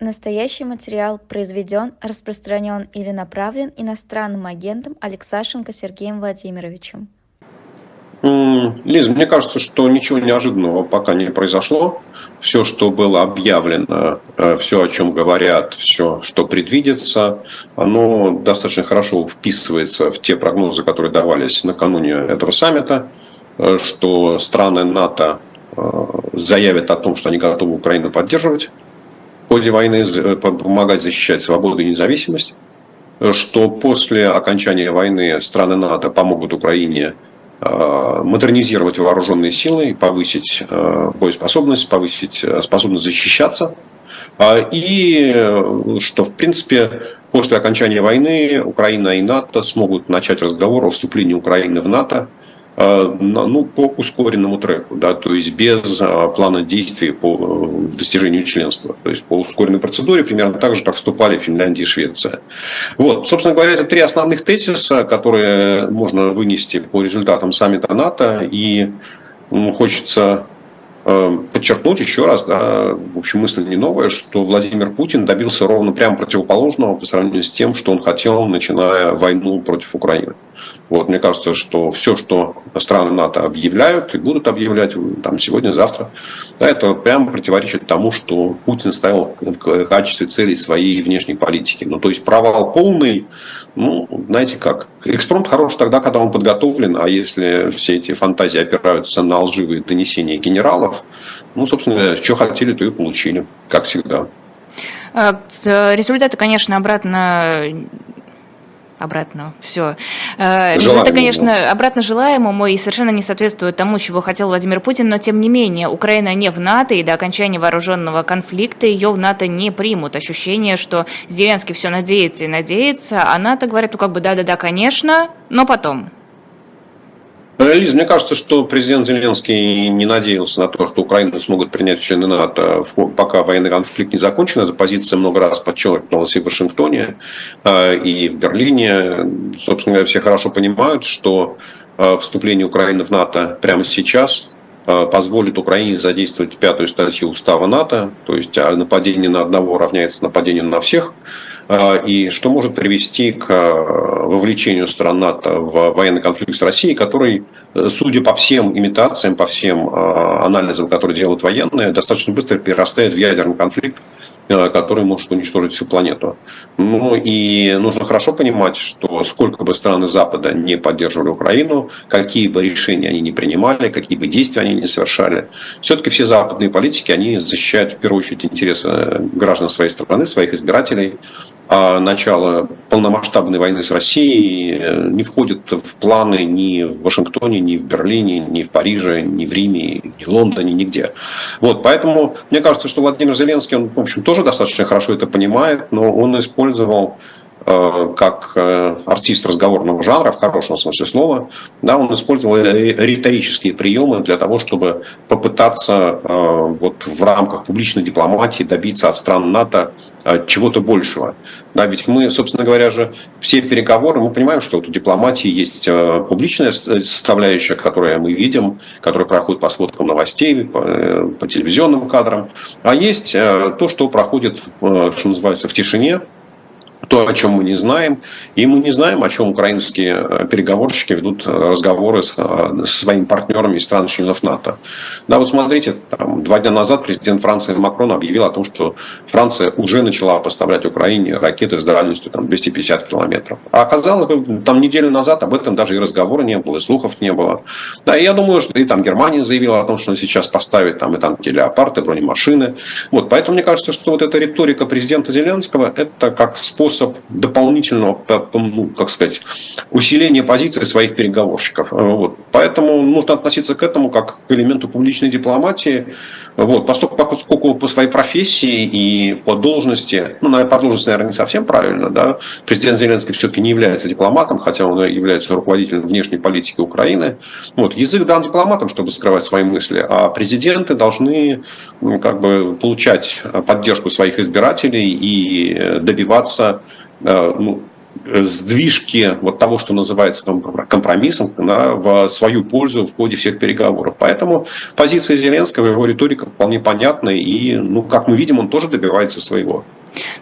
Настоящий материал произведен, распространен или направлен иностранным агентом Алексашенко Сергеем Владимировичем. Лиза, мне кажется, что ничего неожиданного пока не произошло. Все, что было объявлено, э, все, о чем говорят, все, что предвидится, оно достаточно хорошо вписывается в те прогнозы, которые давались накануне этого саммита, э, что страны НАТО э, заявят о том, что они готовы Украину поддерживать ходе войны э, помогать защищать свободу и независимость, что после окончания войны страны НАТО помогут Украине э, модернизировать вооруженные силы, повысить э, боеспособность, повысить способность защищаться. А, и что, в принципе, после окончания войны Украина и НАТО смогут начать разговор о вступлении Украины в НАТО – Э, ну, по ускоренному треку, да, то есть без э, плана действий по э, достижению членства, то есть по ускоренной процедуре, примерно так же, как вступали Финляндия и Швеция. Вот, собственно говоря, это три основных тезиса, которые можно вынести по результатам саммита НАТО, и ну, хочется подчеркнуть еще раз, да, в общем, мысль не новая, что Владимир Путин добился ровно прямо противоположного по сравнению с тем, что он хотел, начиная войну против Украины. Вот, мне кажется, что все, что страны НАТО объявляют и будут объявлять там, сегодня, завтра, да, это прямо противоречит тому, что Путин ставил в качестве цели своей внешней политики. Ну, то есть провал полный, ну, знаете как, экспромт хорош тогда, когда он подготовлен, а если все эти фантазии опираются на лживые донесения генералов, ну, собственно, что хотели, то и получили, как всегда. А, результаты, конечно, обратно обратно все. Э, результаты, конечно, обратно желаемому и совершенно не соответствуют тому, чего хотел Владимир Путин, но тем не менее, Украина не в НАТО, и до окончания вооруженного конфликта ее в НАТО не примут. Ощущение, что Зеленский все надеется и надеется, а НАТО говорит, ну как бы да-да-да, конечно, но потом. Лиз, мне кажется, что президент Зеленский не надеялся на то, что Украину смогут принять члены НАТО, пока военный конфликт не закончен. Эта позиция много раз подчеркивалась и в Вашингтоне, а, и в Берлине. Собственно говоря, все хорошо понимают, что а, вступление Украины в НАТО прямо сейчас а, позволит Украине задействовать пятую статью устава НАТО, то есть нападение на одного равняется нападению на всех. А, и что может привести к а, вовлечению стран НАТО в военный конфликт с Россией, который, э, судя по всем имитациям, по всем а, анализам, которые делают военные, достаточно быстро перерастает в ядерный конфликт, Э, который может уничтожить всю планету. Ну и нужно хорошо понимать, что сколько бы страны Запада не поддерживали Украину, какие бы решения они не принимали, какие бы действия они не совершали, все-таки все западные политики, они защищают в первую очередь интересы граждан своей страны, своих избирателей, а начало полномасштабной войны с Россией э, не входит в планы ни в Вашингтоне, ни в Берлине, ни в Париже, ни в Риме, ни в Лондоне, нигде. Вот, поэтому мне кажется, что Владимир Зеленский, он, в общем, тоже достаточно хорошо это понимает, но он использовал Э, как э, артист разговорного жанра, в хорошем смысле слова, да, он использовал риторические приемы для того, чтобы попытаться э, вот в рамках публичной дипломатии добиться от стран НАТО чего-то большего. Да, ведь мы, собственно говоря же, все переговоры, мы понимаем, что вот у дипломатии есть публичная составляющая, которую мы видим, которая проходит по сводкам новостей, по, по телевизионным кадрам, а есть то, что проходит, что называется, в тишине, то, о чем мы не знаем. И мы не знаем, о чем украинские э, переговорщики ведут э, разговоры с, э, со своими партнерами из стран-членов НАТО. Да, вот смотрите, там, два дня назад президент Франции Макрон объявил о том, что Франция уже начала поставлять Украине ракеты с дальностью там, 250 километров. А оказалось бы, там неделю назад об этом даже и разговора не было, и слухов не было. Да, и я думаю, что и там Германия заявила о том, что она сейчас поставит там и танки «Леопард», и бронемашины. Вот, поэтому мне кажется, что вот эта риторика президента Зеленского – это как способ способ дополнительного, ну, как сказать, усиления позиции своих переговорщиков. Вот. Поэтому нужно относиться к этому как к элементу публичной дипломатии. Вот. Поскольку, поскольку по своей профессии и по должности, ну, по должности, наверное, не совсем правильно, да, президент Зеленский все-таки не является дипломатом, хотя он является руководителем внешней политики Украины. Вот. Язык дан дипломатам, чтобы скрывать свои мысли, а президенты должны ну, как бы, получать поддержку своих избирателей и добиваться Э, ну, сдвижки вот того, что называется компромиссом, да, в свою пользу в ходе всех переговоров. Поэтому позиция Зеленского, его риторика вполне понятна, и, ну, как мы видим, он тоже добивается своего.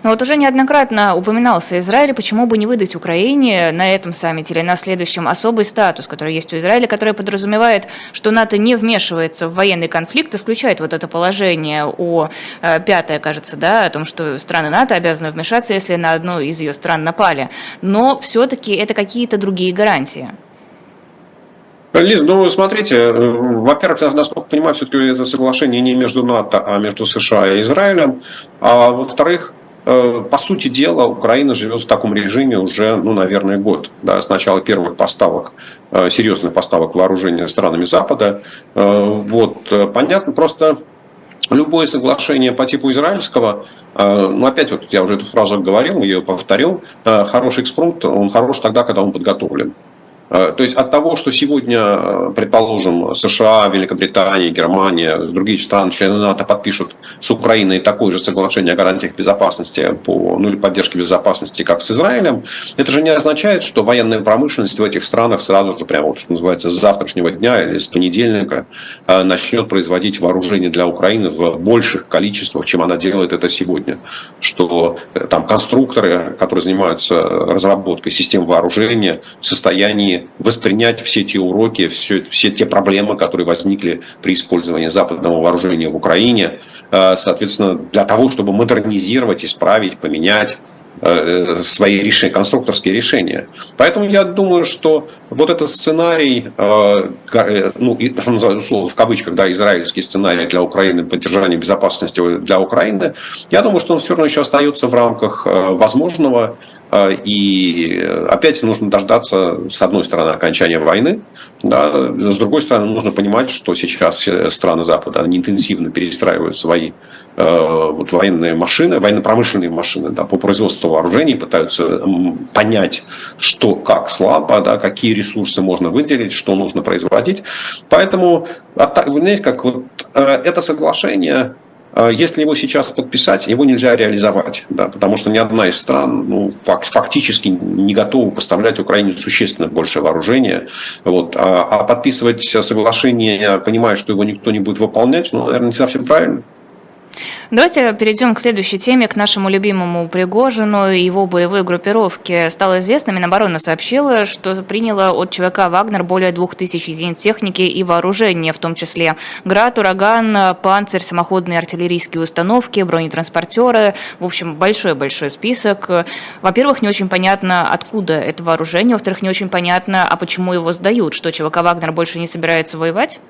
Но вот уже неоднократно упоминался Израиль, почему бы не выдать Украине на этом саммите или на следующем особый статус, который есть у Израиля, который подразумевает, что НАТО не вмешивается в военный конфликт, исключает вот это положение о э, пятое, кажется, да, о том, что страны НАТО обязаны вмешаться, если на одну из ее стран напали. Но все-таки это какие-то другие гарантии. Лиз, ну смотрите, э, во-первых, насколько я понимаю, все-таки это соглашение не между НАТО, а между США и Израилем. А во-вторых, по сути дела, Украина живет в таком режиме уже, ну, наверное, год. Да, с начала первых поставок, э, серьезных поставок вооружения странами Запада. Э, вот, понятно, просто любое соглашение по типу израильского, ну, опять вот я уже эту фразу говорил, ее повторил, хороший экспромт, он хорош тогда, когда он подготовлен. Э, то есть от того, что сегодня, э, предположим, США, Великобритания, Германия, другие страны, члены НАТО подпишут с Украиной такое же соглашение о гарантиях безопасности по, ну, или поддержке безопасности, как с Израилем, это же не означает, что военная промышленность в этих странах сразу же, прямо вот, что называется, с завтрашнего дня или с понедельника э, начнет производить вооружение для Украины в больших количествах, чем она делает это сегодня. Что там конструкторы, которые занимаются разработкой систем вооружения, в состоянии воспринять все те уроки, все, все те проблемы, которые возникли при использовании западного вооружения в Украине, э, соответственно, для того, чтобы модернизировать, исправить, поменять свои решения, конструкторские решения. Поэтому я думаю, что вот этот сценарий, э, ну, что называется, условно, в кавычках, да, израильский сценарий для Украины, поддержания безопасности для Украины, я думаю, что он все равно еще остается в рамках возможного, и опять нужно дождаться, с одной стороны, окончания войны, да, с другой стороны, нужно понимать, что сейчас все страны Запада они интенсивно перестраивают свои э, вот, военные машины, военно-промышленные машины да, по производству вооружений, пытаются понять, что как слабо, да, какие ресурсы можно выделить, что нужно производить. Поэтому, вы знаете, как вот э, это соглашение а если его сейчас подписать, его нельзя реализовать, да, потому что ни одна из стран ну, фактически не готова поставлять Украине существенно больше вооружения. Вот. А, а подписывать соглашение, понимая, что его никто не будет выполнять, ну, наверное, не совсем правильно. Давайте перейдем к следующей теме, к нашему любимому Пригожину и его боевой группировке. Стало известно, Минобороны сообщила, что приняла от ЧВК «Вагнер» более двух тысяч единиц техники и вооружения, в том числе «Град», «Ураган», «Панцирь», самоходные артиллерийские установки, бронетранспортеры. В общем, большой-большой список. Во-первых, не очень понятно, откуда это вооружение. Во-вторых, не очень понятно, а почему его сдают. Что ЧВК «Вагнер» больше не собирается воевать?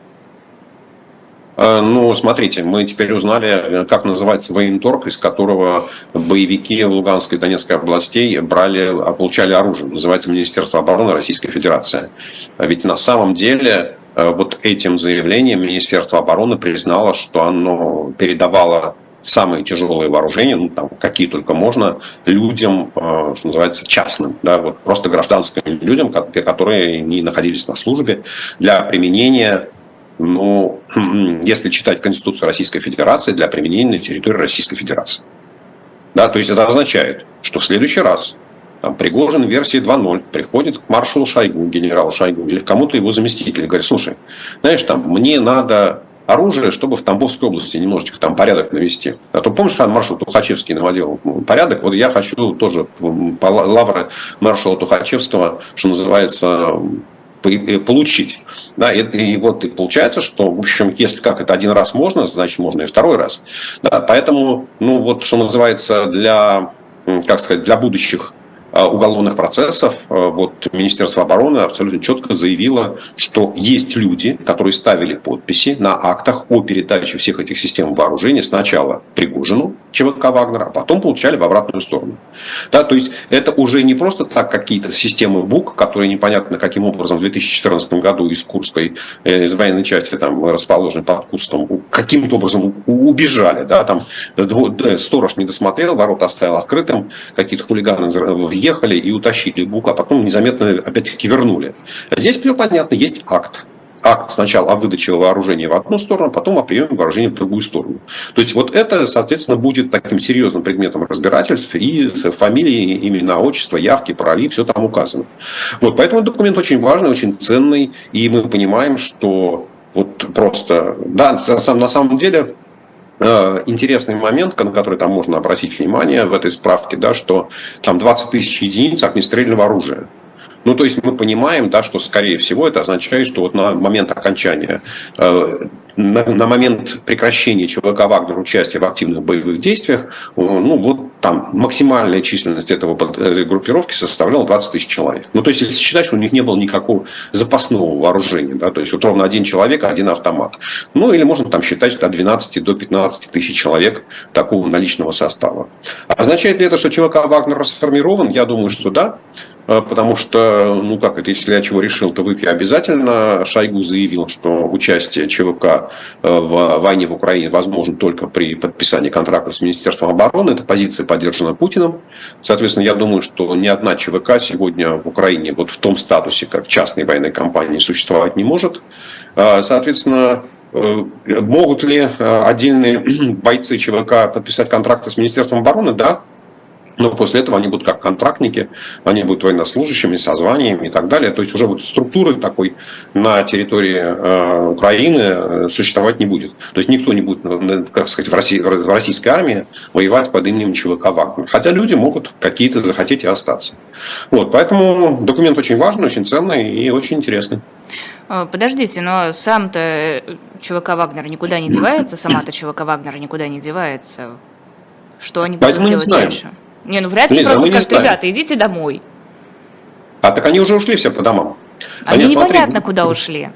Э, ну, смотрите, мы теперь узнали, как называется военторг, из которого боевики Луганской и Донецкой областей брали, получали оружие. Называется Министерство обороны Российской Федерации. Ведь на самом деле э, вот этим заявлением Министерство обороны признало, что оно передавало самые тяжелые вооружения, ну, там, какие только можно, людям, э, что называется, частным, да, вот просто гражданским людям, которые не находились на службе, для применения ну, если читать Конституцию Российской Федерации, для применения на территории Российской Федерации. Да, то есть это означает, что в следующий раз там, Пригожин версии 2.0 приходит к маршалу Шойгу, генералу Шойгу, или кому-то его заместителю, говорит, слушай, знаешь, там, мне надо оружие, чтобы в Тамбовской области немножечко там порядок навести. А то помнишь, там маршал Тухачевский наводил порядок, вот я хочу тоже по лавры маршала Тухачевского, что называется, получить. Да, и, и вот и получается, что, в общем, если как это один раз можно, значит, можно и второй раз. Да, поэтому, ну, вот, что называется, для, как сказать, для будущих Э, уголовных процессов, э, вот Министерство обороны абсолютно четко заявило, что есть люди, которые ставили подписи на актах о передаче всех этих систем вооружения сначала Пригожину, ЧВК Вагнера, а потом получали в обратную сторону. Да, то есть это уже не просто так какие-то системы БУК, которые непонятно каким образом в 2014 году из Курской, э, из военной части там расположены под Курском, каким-то образом убежали. Да, там сторож не досмотрел, ворота оставил открытым, какие-то хулиганы въехали и утащили бук, а потом незаметно опять-таки вернули. Здесь все понятно, есть акт. акт сначала о выдаче вооружения в одну сторону, потом о приеме вооружения в другую сторону. То есть вот это, соответственно, будет таким серьезным предметом разбирательств и фамилии, имена, отчество, явки, пароли, все там указано. Вот, поэтому документ очень важный, очень ценный, и мы понимаем, что вот просто, да, на самом деле интересный момент, на который там можно обратить внимание в этой справке, да, что там 20 тысяч единиц огнестрельного оружия. Ну, то есть мы понимаем, да, что, скорее всего, это означает, что вот на момент окончания э, на, на момент прекращения ЧВК «Вагнер» участия в активных боевых действиях, э, ну, вот там максимальная численность этого, этой группировки составляла 20 тысяч человек. Ну, то есть, если считать, что у них не было никакого запасного вооружения, да, то есть, вот ровно один человек, один автомат. Ну, или можно там считать от 12 до 15 тысяч человек такого наличного состава. Означает ли это, что ЧВК «Вагнер» расформирован? Я думаю, что да. А, потому что, ну как это, если я чего решил, то выпью обязательно. Шойгу заявил, что участие ЧВК э, в войне в Украине возможно только при подписании контракта с Министерством обороны. Эта позиция поддержана Путиным. Соответственно, я думаю, что ни одна ЧВК сегодня в Украине вот в том статусе, как частной военной компании, существовать не может. А, соответственно, э, Могут ли э, отдельные бойцы ЧВК подписать контракты с Министерством обороны? Да, но после этого они будут как контрактники, они будут военнослужащими, со званиями и так далее. То есть уже вот структуры такой на территории э, Украины э, существовать не будет. То есть никто не будет, э, как сказать, в, России, в российской армии воевать под именем ЧВК Вагнер. Хотя люди могут какие-то захотеть и остаться. Вот, поэтому документ очень важный, очень ценный и очень интересный. Подождите, но сам-то ЧВК Вагнер никуда не девается, сама-то ЧВК Вагнер никуда не девается. Что они будут Поэтому делать дальше? Не, ну вряд ли Лиза, просто скажут, ребята, идите домой. А так они уже ушли все по домам. Они, они непонятно, смотри, куда ушли.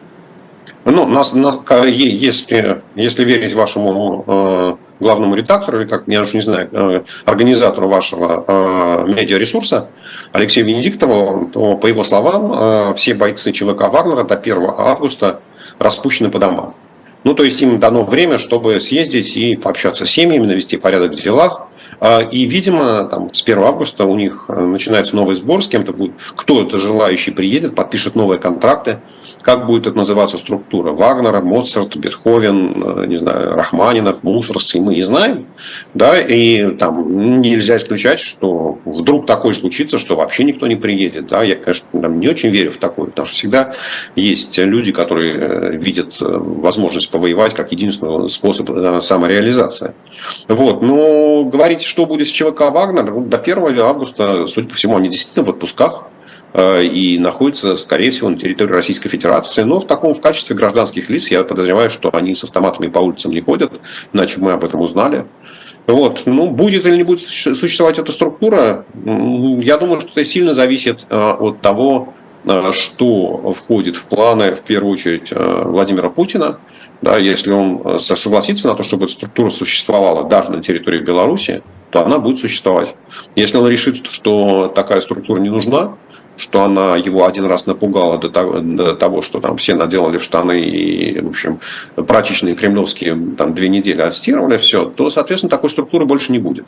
Ну, нас, нас, если, если верить вашему э, главному редактору, или как, я уже не знаю, э, организатору вашего э, медиаресурса, Алексею Венедиктову, то, по его словам, э, все бойцы ЧВК Вагнера до 1 августа распущены по домам. Ну, то есть им дано время, чтобы съездить и пообщаться с семьями, навести порядок в делах, а, и, видимо, там, с 1 августа у них э, начинается новый сбор, с кем-то будет, кто-то желающий приедет, подпишет новые контракты, как будет это называться структура Вагнера, Моцарт, Бетховен, э, не знаю, Рахманинов, Мусорский, мы не знаем. Да, и там нельзя исключать, что вдруг такое случится, что вообще никто не приедет. Да. Я, конечно, там, не очень верю в такое, потому что всегда есть люди, которые э, видят возможность повоевать как единственный способ самореализации. Вот. Но говорить, что будет с ЧВК Вагнер, ну, до 1 августа, судя по всему, они действительно в отпусках. Э, и находятся, скорее всего, на территории Российской Федерации. Но в таком в качестве гражданских лиц я подозреваю, что они с автоматами по улицам не ходят, иначе мы об этом узнали. Вот. Ну, будет или не будет существовать эта структура, я думаю, что это сильно зависит э, от того, э, что входит в планы, в первую очередь, Владимира Путина. Да, если он согласится на то, чтобы эта структура существовала даже на территории Беларуси, то она будет существовать. Если он решит, что такая структура не нужна, что она его один раз напугала до того, до того, что там все наделали в штаны и, в общем, прачечные кремлевские там две недели отстирывали все, то, соответственно, такой структуры больше не будет.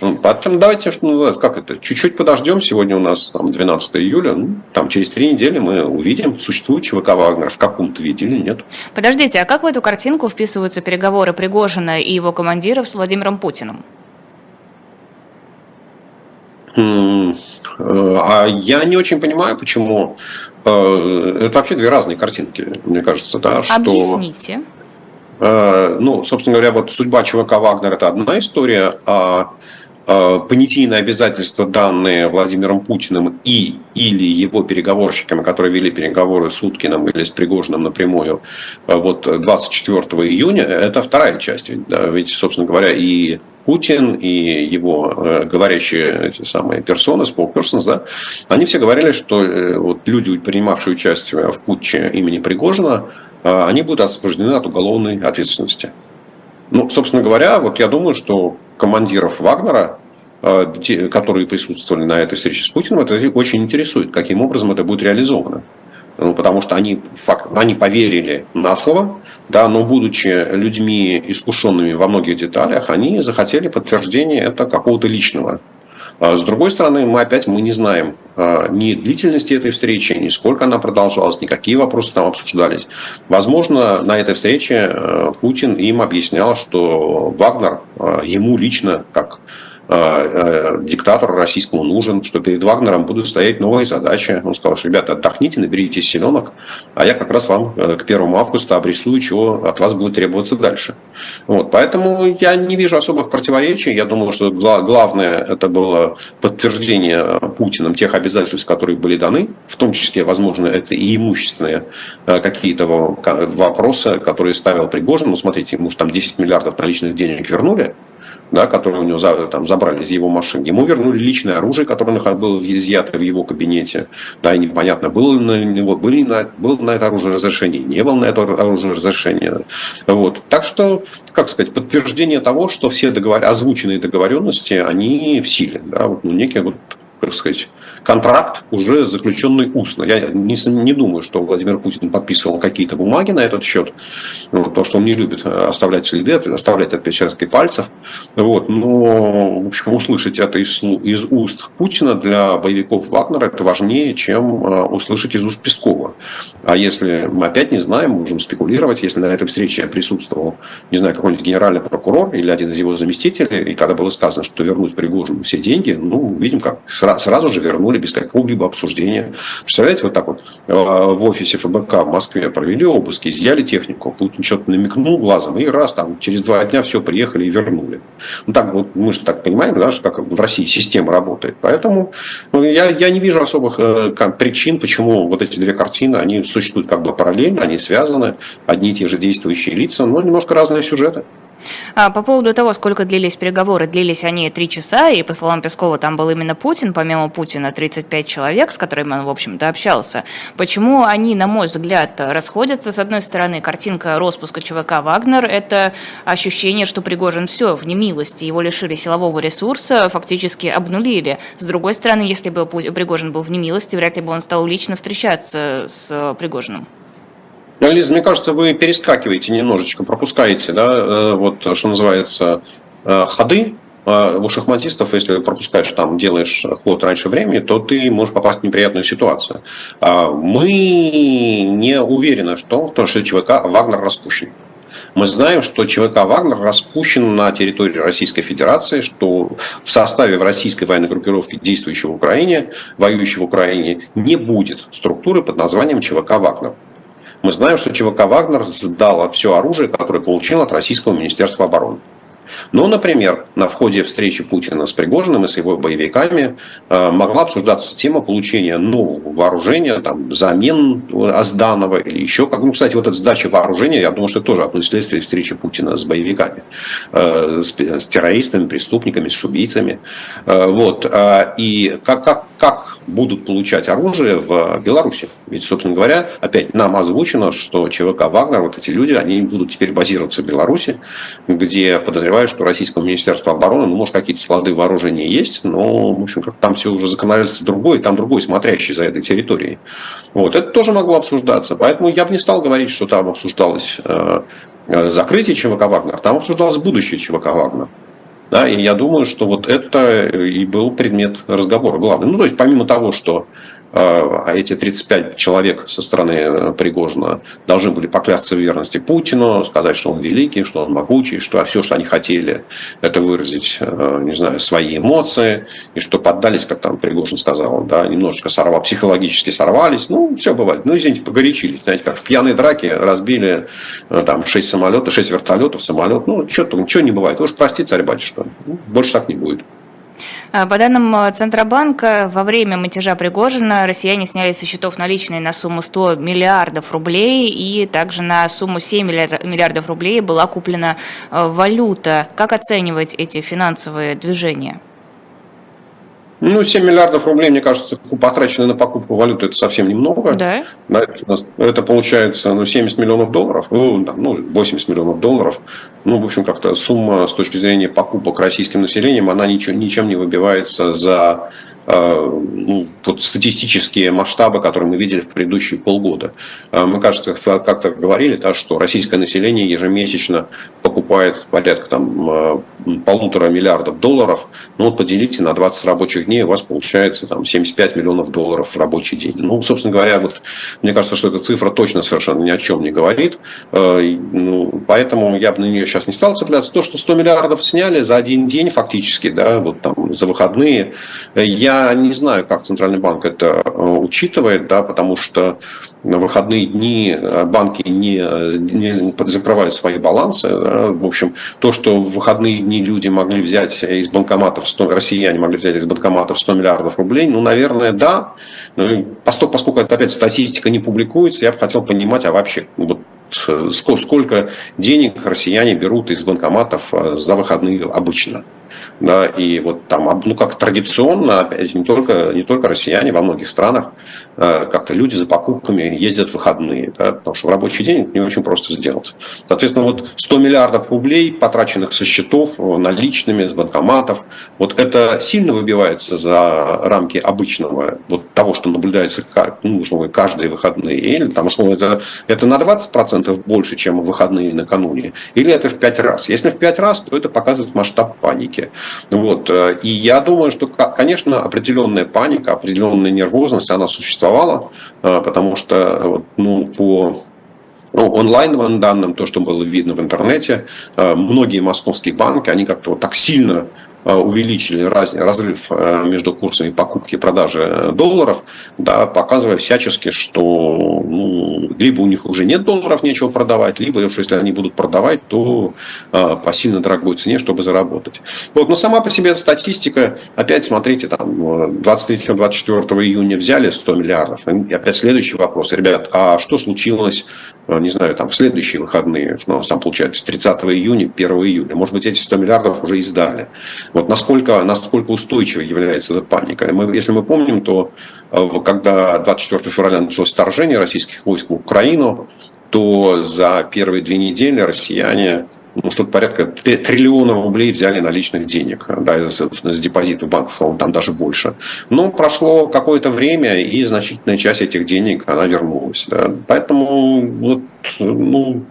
Ну, поэтому давайте, что называется, как это, чуть-чуть подождем. Сегодня у нас там 12 июля, ну, там через три недели мы увидим, существует ЧВК Вагнер в каком-то виде или нет. Подождите, а как в эту картинку вписываются переговоры Пригожина и его командиров с Владимиром Путиным? Э, а я не очень понимаю, почему. Э, это вообще две разные картинки, мне кажется, да. Что, Объясните. Э, ну, собственно говоря, вот судьба ЧВК Вагнер это одна история, а понятийные обязательства, данные Владимиром Путиным и или его переговорщиками, которые вели переговоры с Уткиным или с Пригожиным напрямую, вот 24 июня, это вторая часть. Ведь собственно говоря, и Путин и его э, говорящие эти самые персоны, spokespersons, да, они все говорили, что э, вот люди, принимавшие участие в путче имени Пригожина, э, они будут освобождены от уголовной ответственности. Ну, собственно говоря, вот я думаю, что командиров Вагнера, которые присутствовали на этой встрече с Путиным, это очень интересует, каким образом это будет реализовано ну, потому что они, факт, они поверили на слово, да, но будучи людьми искушенными во многих деталях, они захотели подтверждения это какого-то личного. А с другой стороны, мы опять мы не знаем, э, ни длительности этой встречи, ни сколько она продолжалась, никакие вопросы там обсуждались. Возможно, на этой встрече Путин им объяснял, что Вагнер ему лично, как Э, э, диктатор российскому нужен, что перед Вагнером будут стоять новые задачи. Он сказал, что, ребята, отдохните, наберитесь силенок, а я как раз вам э, к 1 августа обрисую, чего от вас будет требоваться дальше. Вот, поэтому я не вижу особых противоречий. Я думаю, что главное это было подтверждение Путиным тех обязательств, которые были даны, в том числе, возможно, это и имущественные какие-то вопросы, которые ставил Пригожин. Ну, смотрите, ему же там 10 миллиардов наличных денег вернули, да, которые у него за, там, забрали из его машин. Ему вернули личное оружие, которое было изъято в его кабинете. Да, и непонятно, было на него, были на, было на это оружие разрешение, не было на это оружие разрешение. Вот. Так что, как сказать, подтверждение того, что все договор... озвученные договоренности, они в силе. Да, вот, ну, некий вот, как сказать, контракт, уже заключенный устно. Я не, не думаю, что Владимир Путин подписывал какие-то бумаги на этот счет, вот, то, что он не любит э, оставлять следы, оставлять отпечатки пальцев. Вот, но, в общем, услышать это из, из уст Путина для боевиков Вагнера это важнее, чем э, услышать из уст Пескова. А если мы опять не знаем, можем спекулировать, если на этой встрече присутствовал, не знаю, какой-нибудь генеральный прокурор или один из его заместителей, и когда было сказано, что вернуть Пригожину все деньги, ну, видим, как сразу же вернули без какого-либо обсуждения. Представляете, вот так вот э, в офисе ФБК в Москве провели обыски, изъяли технику, Путин что-то намекнул глазом, и раз там через два дня все приехали и вернули. Ну так вот мы же так понимаем, да, как в России система работает. Поэтому ну, я, я не вижу особых э, причин, почему вот эти две картины, они существуют как бы параллельно, они связаны, одни и те же действующие лица, но немножко разные сюжеты. А, по поводу того, сколько длились переговоры, длились они три часа, и по словам Пескова, там был именно Путин, помимо Путина 35 человек, с которыми он, в общем-то, общался. Почему они, на мой взгляд, расходятся? С одной стороны, картинка распуска ЧВК «Вагнер» — это ощущение, что Пригожин все, в немилости, его лишили силового ресурса, фактически обнулили. С другой стороны, если бы Пригожин был в немилости, вряд ли бы он стал лично встречаться с Пригожиным. Ну, Лиза, мне кажется, вы перескакиваете немножечко, пропускаете, да, э, вот что называется, э, ходы э, у шахматистов, если пропускаешь там, делаешь ход раньше времени, то ты можешь попасть в неприятную ситуацию. А мы не уверены, в том, что ЧВК Вагнер распущен. Мы знаем, что ЧВК «Вагнер» распущен на территории Российской Федерации, что в составе в российской военной группировки, действующей в Украине, воюющей в Украине, не будет структуры под названием ЧВК «Вагнер». Мы знаем, что ЧВК «Вагнер» сдала все оружие, которое получил от Российского Министерства обороны. Но, например, на входе встречи Путина с Пригожиным и с его боевиками э, могла обсуждаться тема получения нового вооружения, там, замен Азданова или еще как. Ну, кстати, вот эта сдача вооружения, я думаю, что это тоже одно из следствий встречи Путина с боевиками, э, с, с террористами, преступниками, с убийцами. Э, вот. И как, как, как будут получать оружие в Беларуси? Ведь, собственно говоря, опять нам озвучено, что ЧВК «Вагнер», вот эти люди, они будут теперь базироваться в Беларуси, где подозревают, что российского Министерства обороны, ну, может, какие-то склады вооружения есть, но, в общем, как там все уже законодательство другое, там другой смотрящий за этой территорией. Вот, это тоже могло обсуждаться. Поэтому я бы не стал говорить, что там обсуждалось э, э закрытие ЧВК «Вагнер», там обсуждалось будущее ЧВК «Вагнер». Да, и я думаю, что вот это и был предмет разговора главный. Ну, то есть, помимо того, что а, а эти 35 человек со стороны э, Пригожина должны были поклясться в верности Путину, сказать, что он великий, что он могучий, что все, что они хотели, это выразить, э, не знаю, свои эмоции, и что поддались, как там Пригожин сказал, да, немножечко сорвал, психологически сорвались, ну, все бывает. Ну, извините, погорячились, знаете, как в пьяной драке разбили э, там 6 самолетов, 6 вертолетов, самолет, ну, что-то, ничего не бывает. Уж прости, царь-батюшка, ну, больше так не будет. А, по данным э, Центробанка, во время мятежа Пригожина россияне сняли со счетов наличные на сумму 100 миллиардов рублей, и также на сумму 7 миллиардов рублей была куплена э, валюта. Как оценивать эти финансовые движения? Ну, 7 миллиардов рублей, мне кажется, потрачены на покупку валюты, это совсем немного. Да. Это получается ну, 70 миллионов долларов, ну, ну, 80 миллионов долларов. Ну, в общем, как-то сумма с точки зрения покупок российским населением, она ничего, ничем не выбивается за ну, вот статистические масштабы, которые мы видели в предыдущие полгода. Мы, кажется, как-то говорили, да, что российское население ежемесячно покупает порядка там, полутора миллиардов долларов. Ну вот поделите на 20 рабочих дней, у вас получается там, 75 миллионов долларов в рабочий день. Ну, собственно говоря, вот, мне кажется, что эта цифра точно совершенно ни о чем не говорит. Ну, поэтому я бы на нее сейчас не стал цепляться. То, что 100 миллиардов сняли за один день фактически, да, вот там за выходные, я не знаю, как Центральный банк это э, учитывает, да, потому что на выходные дни э, банки не, не закрывают свои балансы. Да. В общем, то, что в выходные дни люди могли взять из банкоматов, 100, россияне могли взять из банкоматов 100 миллиардов рублей, ну, наверное, да. Ну, поскольку это опять статистика не публикуется, я бы хотел понимать, а вообще вот Э, сколько денег россияне берут из банкоматов за выходные обычно. Да, и вот там, ну, как традиционно, опять не только, не только россияне, во многих странах Э, как-то люди за покупками ездят в выходные, да, потому что в рабочий день это не очень просто сделать. Соответственно, вот 100 миллиардов рублей, потраченных со счетов, э, наличными, с банкоматов, вот это сильно выбивается за рамки обычного, вот того, что наблюдается ну, условно, каждые выходные, или там, условно, это, это на 20% больше, чем выходные накануне, или это в 5 раз. Если в 5 раз, то это показывает масштаб паники. Вот. Э, и я думаю, что, конечно, определенная паника, определенная нервозность, она существует существовало, а, потому что ну, по ну, онлайновым данным, то, что было видно в интернете, а, многие московские банки, они как-то вот так сильно Э, увеличили раз, разрыв э, между курсами покупки и продажи долларов, да, показывая всячески, что ну, либо у них уже нет долларов, нечего продавать, либо уж если они будут продавать, то э, по сильно дорогой цене, чтобы заработать. Вот, но сама по себе статистика, опять смотрите, там 23-24 июня взяли 100 миллиардов. И опять следующий вопрос. Ребят, а что случилось не знаю, там, в следующие выходные, что у нас там получается 30 июня, 1 июля. Может быть, эти 100 миллиардов уже издали. Вот насколько, насколько устойчивой является эта паника. Мы, если мы помним, то э, когда 24 февраля началось вторжение российских войск в Украину, то за первые две недели россияне ну, что-то порядка триллиона рублей взяли наличных денег да, с, с депозитов банков, там даже больше. Но прошло какое-то время, и значительная часть этих денег, она вернулась. Да. Поэтому вот ну,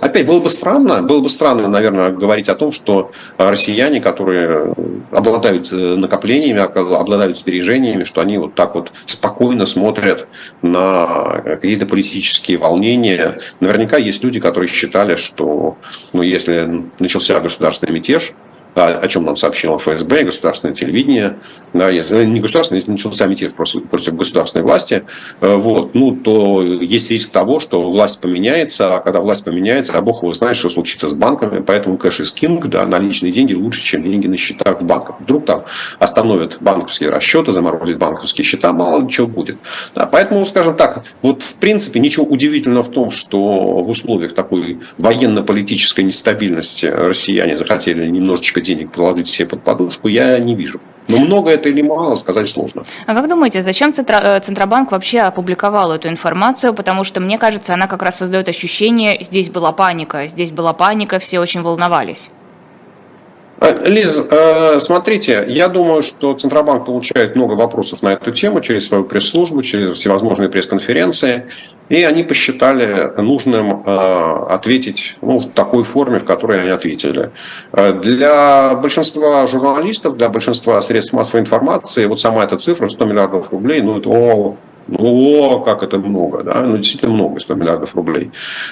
опять было бы странно, было бы странно, наверное, говорить о том, что россияне, которые обладают э, накоплениями, обладают сбережениями, что они вот так вот спокойно смотрят на какие-то политические волнения. Наверняка есть люди, которые считали, что ну, если начался государственный мятеж, о чем нам сообщило ФСБ, государственное телевидение, да, если не государственное, если начался мятеж против государственной власти, э, вот, ну, то есть риск того, что власть поменяется, а когда власть поменяется, а бог его знает, что случится с банками, поэтому кэш из кинг, да, наличные деньги лучше, чем деньги на счетах в банках. Вдруг там остановят банковские расчеты, заморозят банковские счета, мало ли чего будет. Да, поэтому, скажем так, вот в принципе ничего удивительного в том, что в условиях такой военно-политической нестабильности россияне захотели немножечко денег положить себе под подушку, я не вижу. Но много это или мало, сказать сложно. А как думаете, зачем э, Центробанк вообще опубликовал эту информацию? Потому что, мне кажется, она как раз создает ощущение, здесь была паника, здесь была паника, все очень волновались. Э, Лиз, э, смотрите, я думаю, что Центробанк получает много вопросов на эту тему через свою пресс-службу, через всевозможные пресс-конференции. И они посчитали нужным э, ответить ну, в такой форме, в которой они ответили. Э, для большинства журналистов, для большинства средств массовой информации, вот сама эта цифра 100 миллиардов рублей, ну это о, ну, как это много, да, ну, действительно много, 100 миллиардов рублей.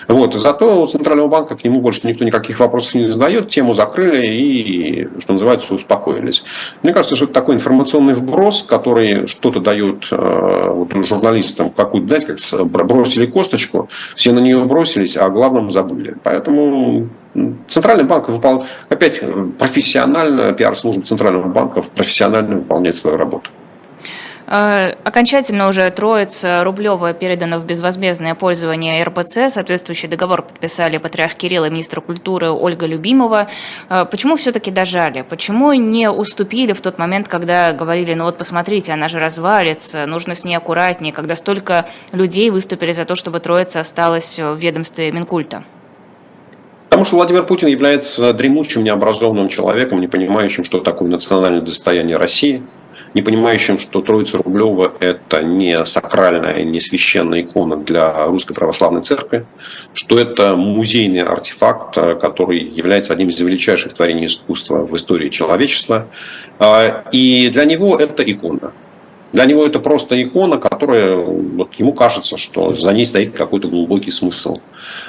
Вот, зато у Центрального банка к нему больше никто никаких вопросов не задает, тему закрыли и, что называется, успокоились. Мне кажется, что это такой информационный вброс, который что-то дает э, вот, журналистам, какую-то, знаете, как бросили косточку, все на нее бросились, а о главном забыли. Поэтому Центральный банк выпол... опять профессионально, пиар-служба Центрального банка профессионально выполняет свою работу. Э, окончательно уже Троица Рублева передана в безвозмездное пользование РПЦ. Соответствующий договор подписали патриарх Кирилл и министр культуры Ольга Любимова. Э, почему все-таки дожали? Почему не уступили в тот момент, когда говорили, ну вот посмотрите, она же развалится, нужно с ней аккуратнее, когда столько людей выступили за то, чтобы Троица осталась в ведомстве Минкульта? Потому что Владимир Путин является дремучим, необразованным человеком, не понимающим, что такое национальное достояние России – не понимающим, что Троица Рублева – это не сакральная, не священная икона для Русской Православной Церкви, что это музейный артефакт, который является одним из величайших творений искусства в истории человечества. А, и для него это икона. Для него это просто икона, которая вот, ему кажется, что за ней стоит какой-то глубокий смысл.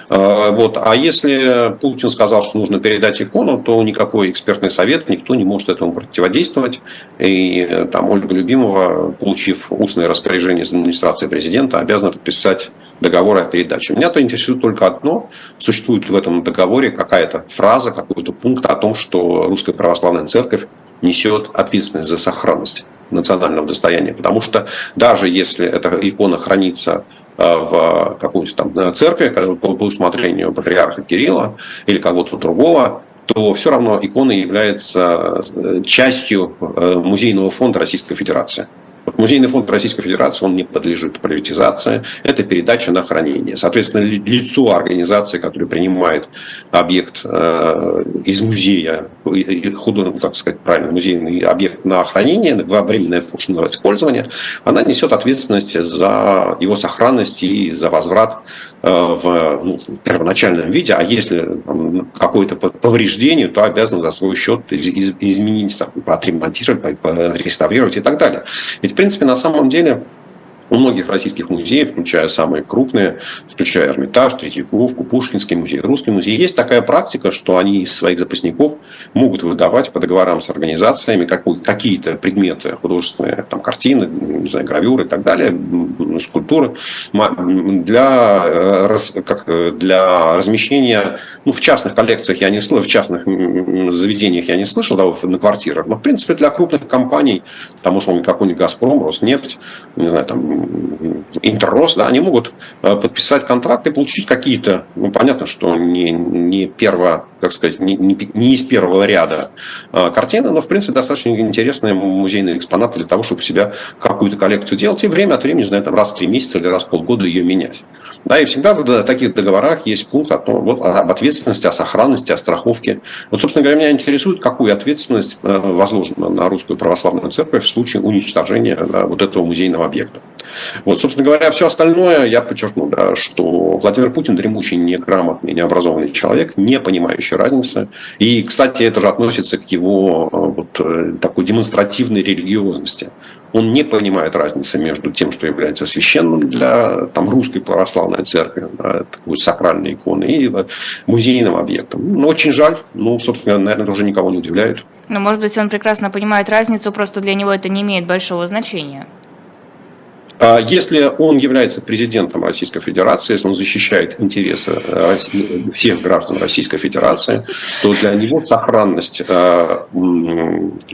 А, вот. А если Путин сказал, что нужно передать икону, то никакой экспертный совет, никто не может этому противодействовать. И там Ольга Любимова, получив устное распоряжение из администрации президента, обязана подписать договор о передаче. Меня то интересует только одно. Существует в этом договоре какая-то фраза, какой-то пункт о том, что Русская Православная Церковь несет ответственность за сохранность национального достояния. Потому что даже если эта икона хранится э, в какой-то там церкви, по усмотрению патриарха Кирилла или кого-то другого, то все равно икона является э, частью э, музейного фонда Российской Федерации. Музейный фонд Российской Федерации, он не подлежит приватизации, это передача на хранение. Соответственно, лицо организации, которая принимает объект э, из музея, ну, как сказать правильно, музейный объект на хранение, во временное использование, она несет ответственность за его сохранность и за возврат э, в, ну, в первоначальном виде, а если какое-то повреждение, то обязан за свой счет изменить, там, отремонтировать, реставрировать и так далее. Ведь принципе, на самом деле, у многих российских музеев, включая самые крупные, включая Эрмитаж, Третьяковку, Пушкинский музей, Русский музей, есть такая практика, что они из своих запасников могут выдавать по договорам с организациями какие-то предметы художественные, там, картины, не знаю, гравюры и так далее, скульптуры, для, э, как, для размещения ну, в частных коллекциях я не слышал, в частных заведениях я не слышал, да, на квартирах, но, в принципе, для крупных компаний, там, условно, какой-нибудь «Газпром», «Роснефть», не знаю, там, Интеррос, да, они могут э, подписать контракт и получить какие-то, ну, понятно, что не, не перво, как сказать, не, не, из первого ряда э, картины, но, в принципе, достаточно интересные музейные экспонаты для того, чтобы себя какую-то коллекцию делать и время от времени, не знаю, там, раз в три месяца или раз в полгода ее менять. Да, и всегда в таких договорах есть пункт о том, вот, об ответственности, о сохранности, о страховке. Вот, собственно говоря, меня интересует, какую ответственность э, возложена на Русскую Православную Церковь в случае уничтожения вот этого музейного объекта. Вот, собственно говоря, все остальное я подчеркну, да, что Владимир Путин дремучий, неграмотный, необразованный человек, не понимающий разницы. И, кстати, это же относится к его э, вот, э, такой демонстративной религиозности он не понимает разницы между тем, что является священным для там, русской православной церкви, да, такой сакральной иконы, и музейным объектом. Ну, очень жаль, ну, собственно, наверное, это уже никого не удивляет. Но, может быть, он прекрасно понимает разницу, просто для него это не имеет большого значения. А если он является президентом Российской Федерации, если он защищает интересы э, всех граждан Российской Федерации, то для него сохранность э,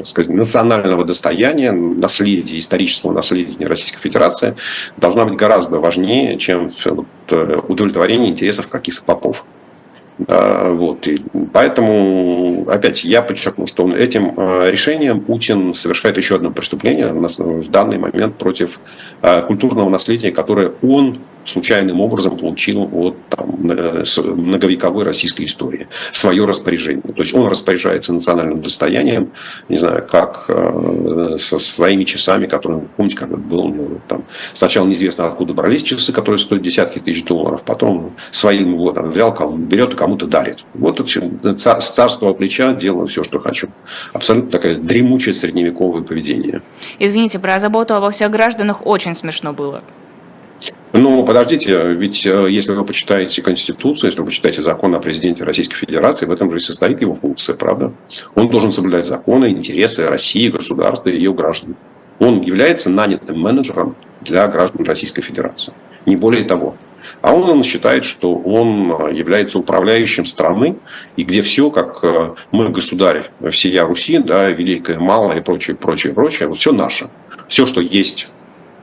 сказать, национального достояния, наследия, исторического наследия Российской Федерации должна быть гораздо важнее, чем э, удовлетворение интересов каких-то попов. Вот. И поэтому, опять, я подчеркну, что этим э, решением Путин совершает еще одно преступление в данный момент против э, культурного наследия, которое он случайным образом получил от там, многовековой российской истории свое распоряжение. То есть он распоряжается национальным достоянием, не знаю, как со своими часами, которые, помните, как это было, ну, там, сначала неизвестно, откуда брались часы, которые стоят десятки тысяч долларов, потом своим вот, там, взял, берет кому-то дарит. Вот это с царского плеча делаю все, что хочу. Абсолютно такое дремучее средневековое поведение. Извините, про заботу обо всех гражданах очень смешно было. Ну, подождите, ведь э, если вы почитаете Конституцию, если вы почитаете закон о президенте Российской Федерации, в этом же и состоит его функция, правда? Он должен соблюдать законы, интересы России, государства и ее граждан. Он является нанятым менеджером для граждан Российской Федерации. Не более того. А он, он считает, что он э, является управляющим страны, и где все, как э, мы государь всея Руси, да, великое, малое и прочее, прочее, прочее, вот все наше. Все, что есть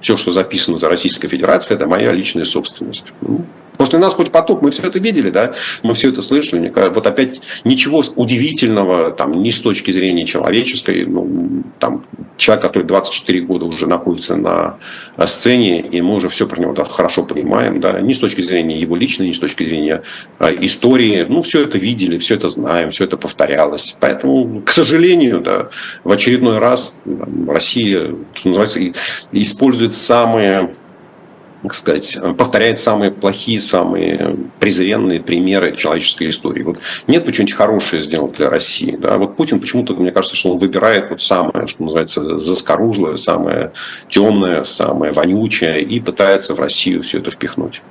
все, что записано за Российской Федерацией, это моя личная собственность. Ну, после нас хоть поток, мы все это видели, да, мы все это слышали. Вот опять ничего удивительного, там, ни с точки зрения человеческой, ну, там, человек, который 24 года уже находится на сцене, и мы уже все про него да, хорошо понимаем, да, ни с точки зрения его личной, ни с точки зрения а, истории. Ну, все это видели, все это знаем, все это повторялось. Поэтому, к сожалению, да, в очередной раз Россия, что называется, использует самые так сказать, повторяет самые плохие, самые презренные примеры человеческой истории. Вот нет бы что-нибудь хорошее сделать для России. Да? Вот Путин почему-то, мне кажется, что он выбирает вот самое, что называется, заскорузлое, самое темное, самое вонючее и пытается в Россию все это впихнуть.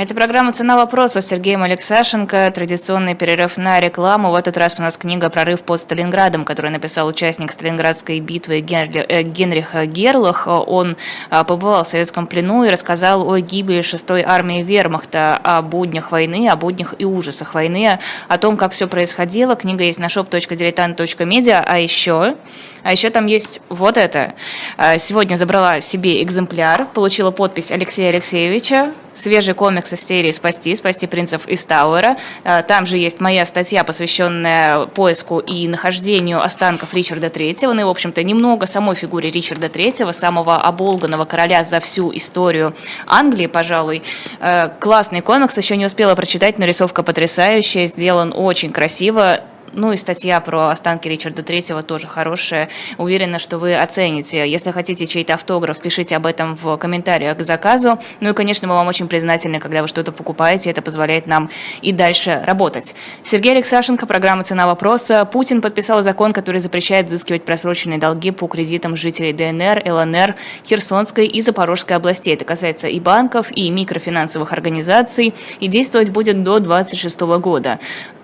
Это программа «Цена вопроса» с Сергеем Алексашенко. Традиционный перерыв на рекламу. В этот раз у нас книга «Прорыв под Сталинградом», которую написал участник Сталинградской битвы э, Генрих Герлах. Он а, побывал в советском плену и рассказал о гибели 6-й армии вермахта, о буднях войны, о буднях и ужасах войны, о том, как все происходило. Книга есть на shop.diletant.media. А еще а еще там есть вот это. А, сегодня забрала себе экземпляр, получила подпись Алексея Алексеевича, свежий комикс из серии «Спасти», «Спасти принцев из Тауэра». А, там же есть моя статья, посвященная поиску и нахождению останков Ричарда Третьего. Ну и, в общем-то, немного самой фигуре Ричарда Третьего, самого оболганного короля за всю историю Англии, пожалуй. А, классный комикс, еще не успела прочитать, нарисовка потрясающая, сделан очень красиво. Ну и статья про останки Ричарда Третьего тоже хорошая. Уверена, что вы оцените. Если хотите чей-то автограф, пишите об этом в комментариях к заказу. Ну и, конечно, мы вам очень признательны, когда вы что-то покупаете. Это позволяет нам и дальше работать. Сергей Алексашенко, программа «Цена вопроса». Путин подписал закон, который запрещает взыскивать просроченные долги по кредитам жителей ДНР, ЛНР, Херсонской и Запорожской областей. Это касается и банков, и микрофинансовых организаций. И действовать будет до 2026 года.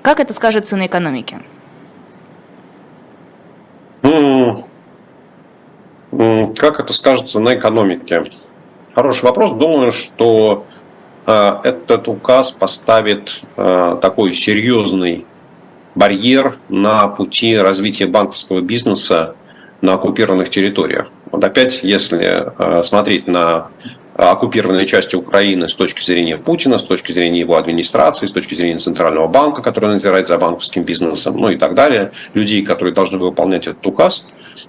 Как это скажется на экономике? Как это скажется на экономике? Хороший вопрос. Думаю, что э, этот указ поставит э, такой серьезный барьер на пути развития банковского бизнеса на оккупированных территориях. Вот опять, если э, смотреть на оккупированной части Украины с точки зрения Путина, с точки зрения его администрации, с точки зрения Центрального банка, который надзирает за банковским бизнесом, ну и так далее, людей, которые должны выполнять этот указ,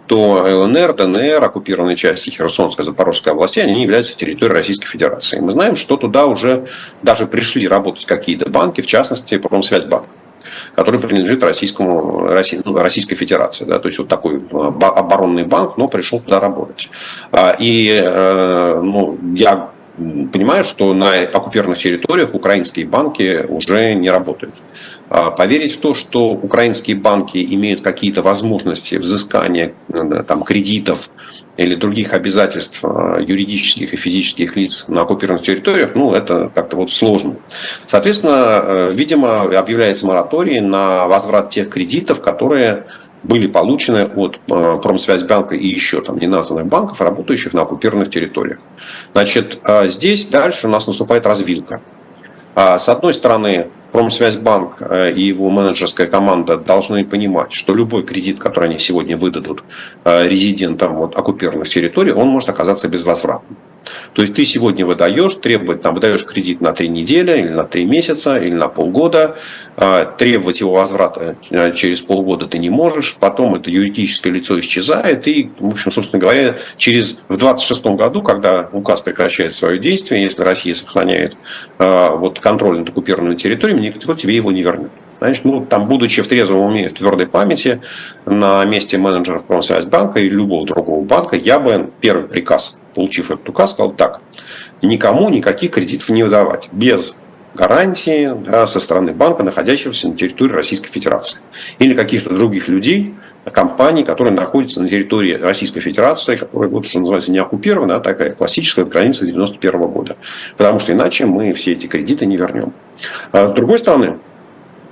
то ЛНР, ДНР, оккупированные части Херсонской, Запорожской области, они являются территорией Российской Федерации. Мы знаем, что туда уже даже пришли работать какие-то банки, в частности, Промсвязьбанк который принадлежит российскому, ну, Российской Федерации. Да, то есть вот такой э, оборонный банк, но пришел туда работать. А, и э, ну, я понимаю, что на оккупированных территориях украинские банки уже не работают. А, поверить в то, что украинские банки имеют какие-то возможности взыскания э, там, кредитов или других обязательств а, юридических и физических лиц на оккупированных территориях, ну, это как-то вот сложно. Соответственно, э, видимо, объявляется мораторий на возврат тех кредитов, которые были получены от э, Промсвязьбанка и еще там неназванных банков, работающих на оккупированных территориях. Значит, здесь дальше у нас наступает развилка. А, с одной стороны, Промсвязьбанк э, и его менеджерская команда должны понимать, что любой кредит, который они сегодня выдадут э, резидентам вот, оккупированных территорий, он может оказаться безвозвратным. То есть ты сегодня выдаешь, требовать, там, выдаешь кредит на три недели, или на три месяца, или на полгода, а, требовать его возврата э, через полгода ты не можешь, потом это юридическое лицо исчезает, и, в общем, собственно говоря, через, в 26 году, когда указ прекращает свое действие, если Россия сохраняет а, вот, контроль над оккупированными территориями, никто тебе его не вернет. Значит, ну, там, будучи в трезвом уме, в твердой памяти, на месте менеджеров Промсвязьбанка или любого другого банка, я бы первый приказ, получив этот указ, сказал так, никому никаких кредитов не выдавать, без гарантии да, со стороны банка, находящегося на территории Российской Федерации. Или каких-то других людей, компаний, которые находятся на территории Российской Федерации, которая, вот, что называется, не оккупирована, а такая классическая граница 91 года. Потому что иначе мы все эти кредиты не вернем. А с другой стороны,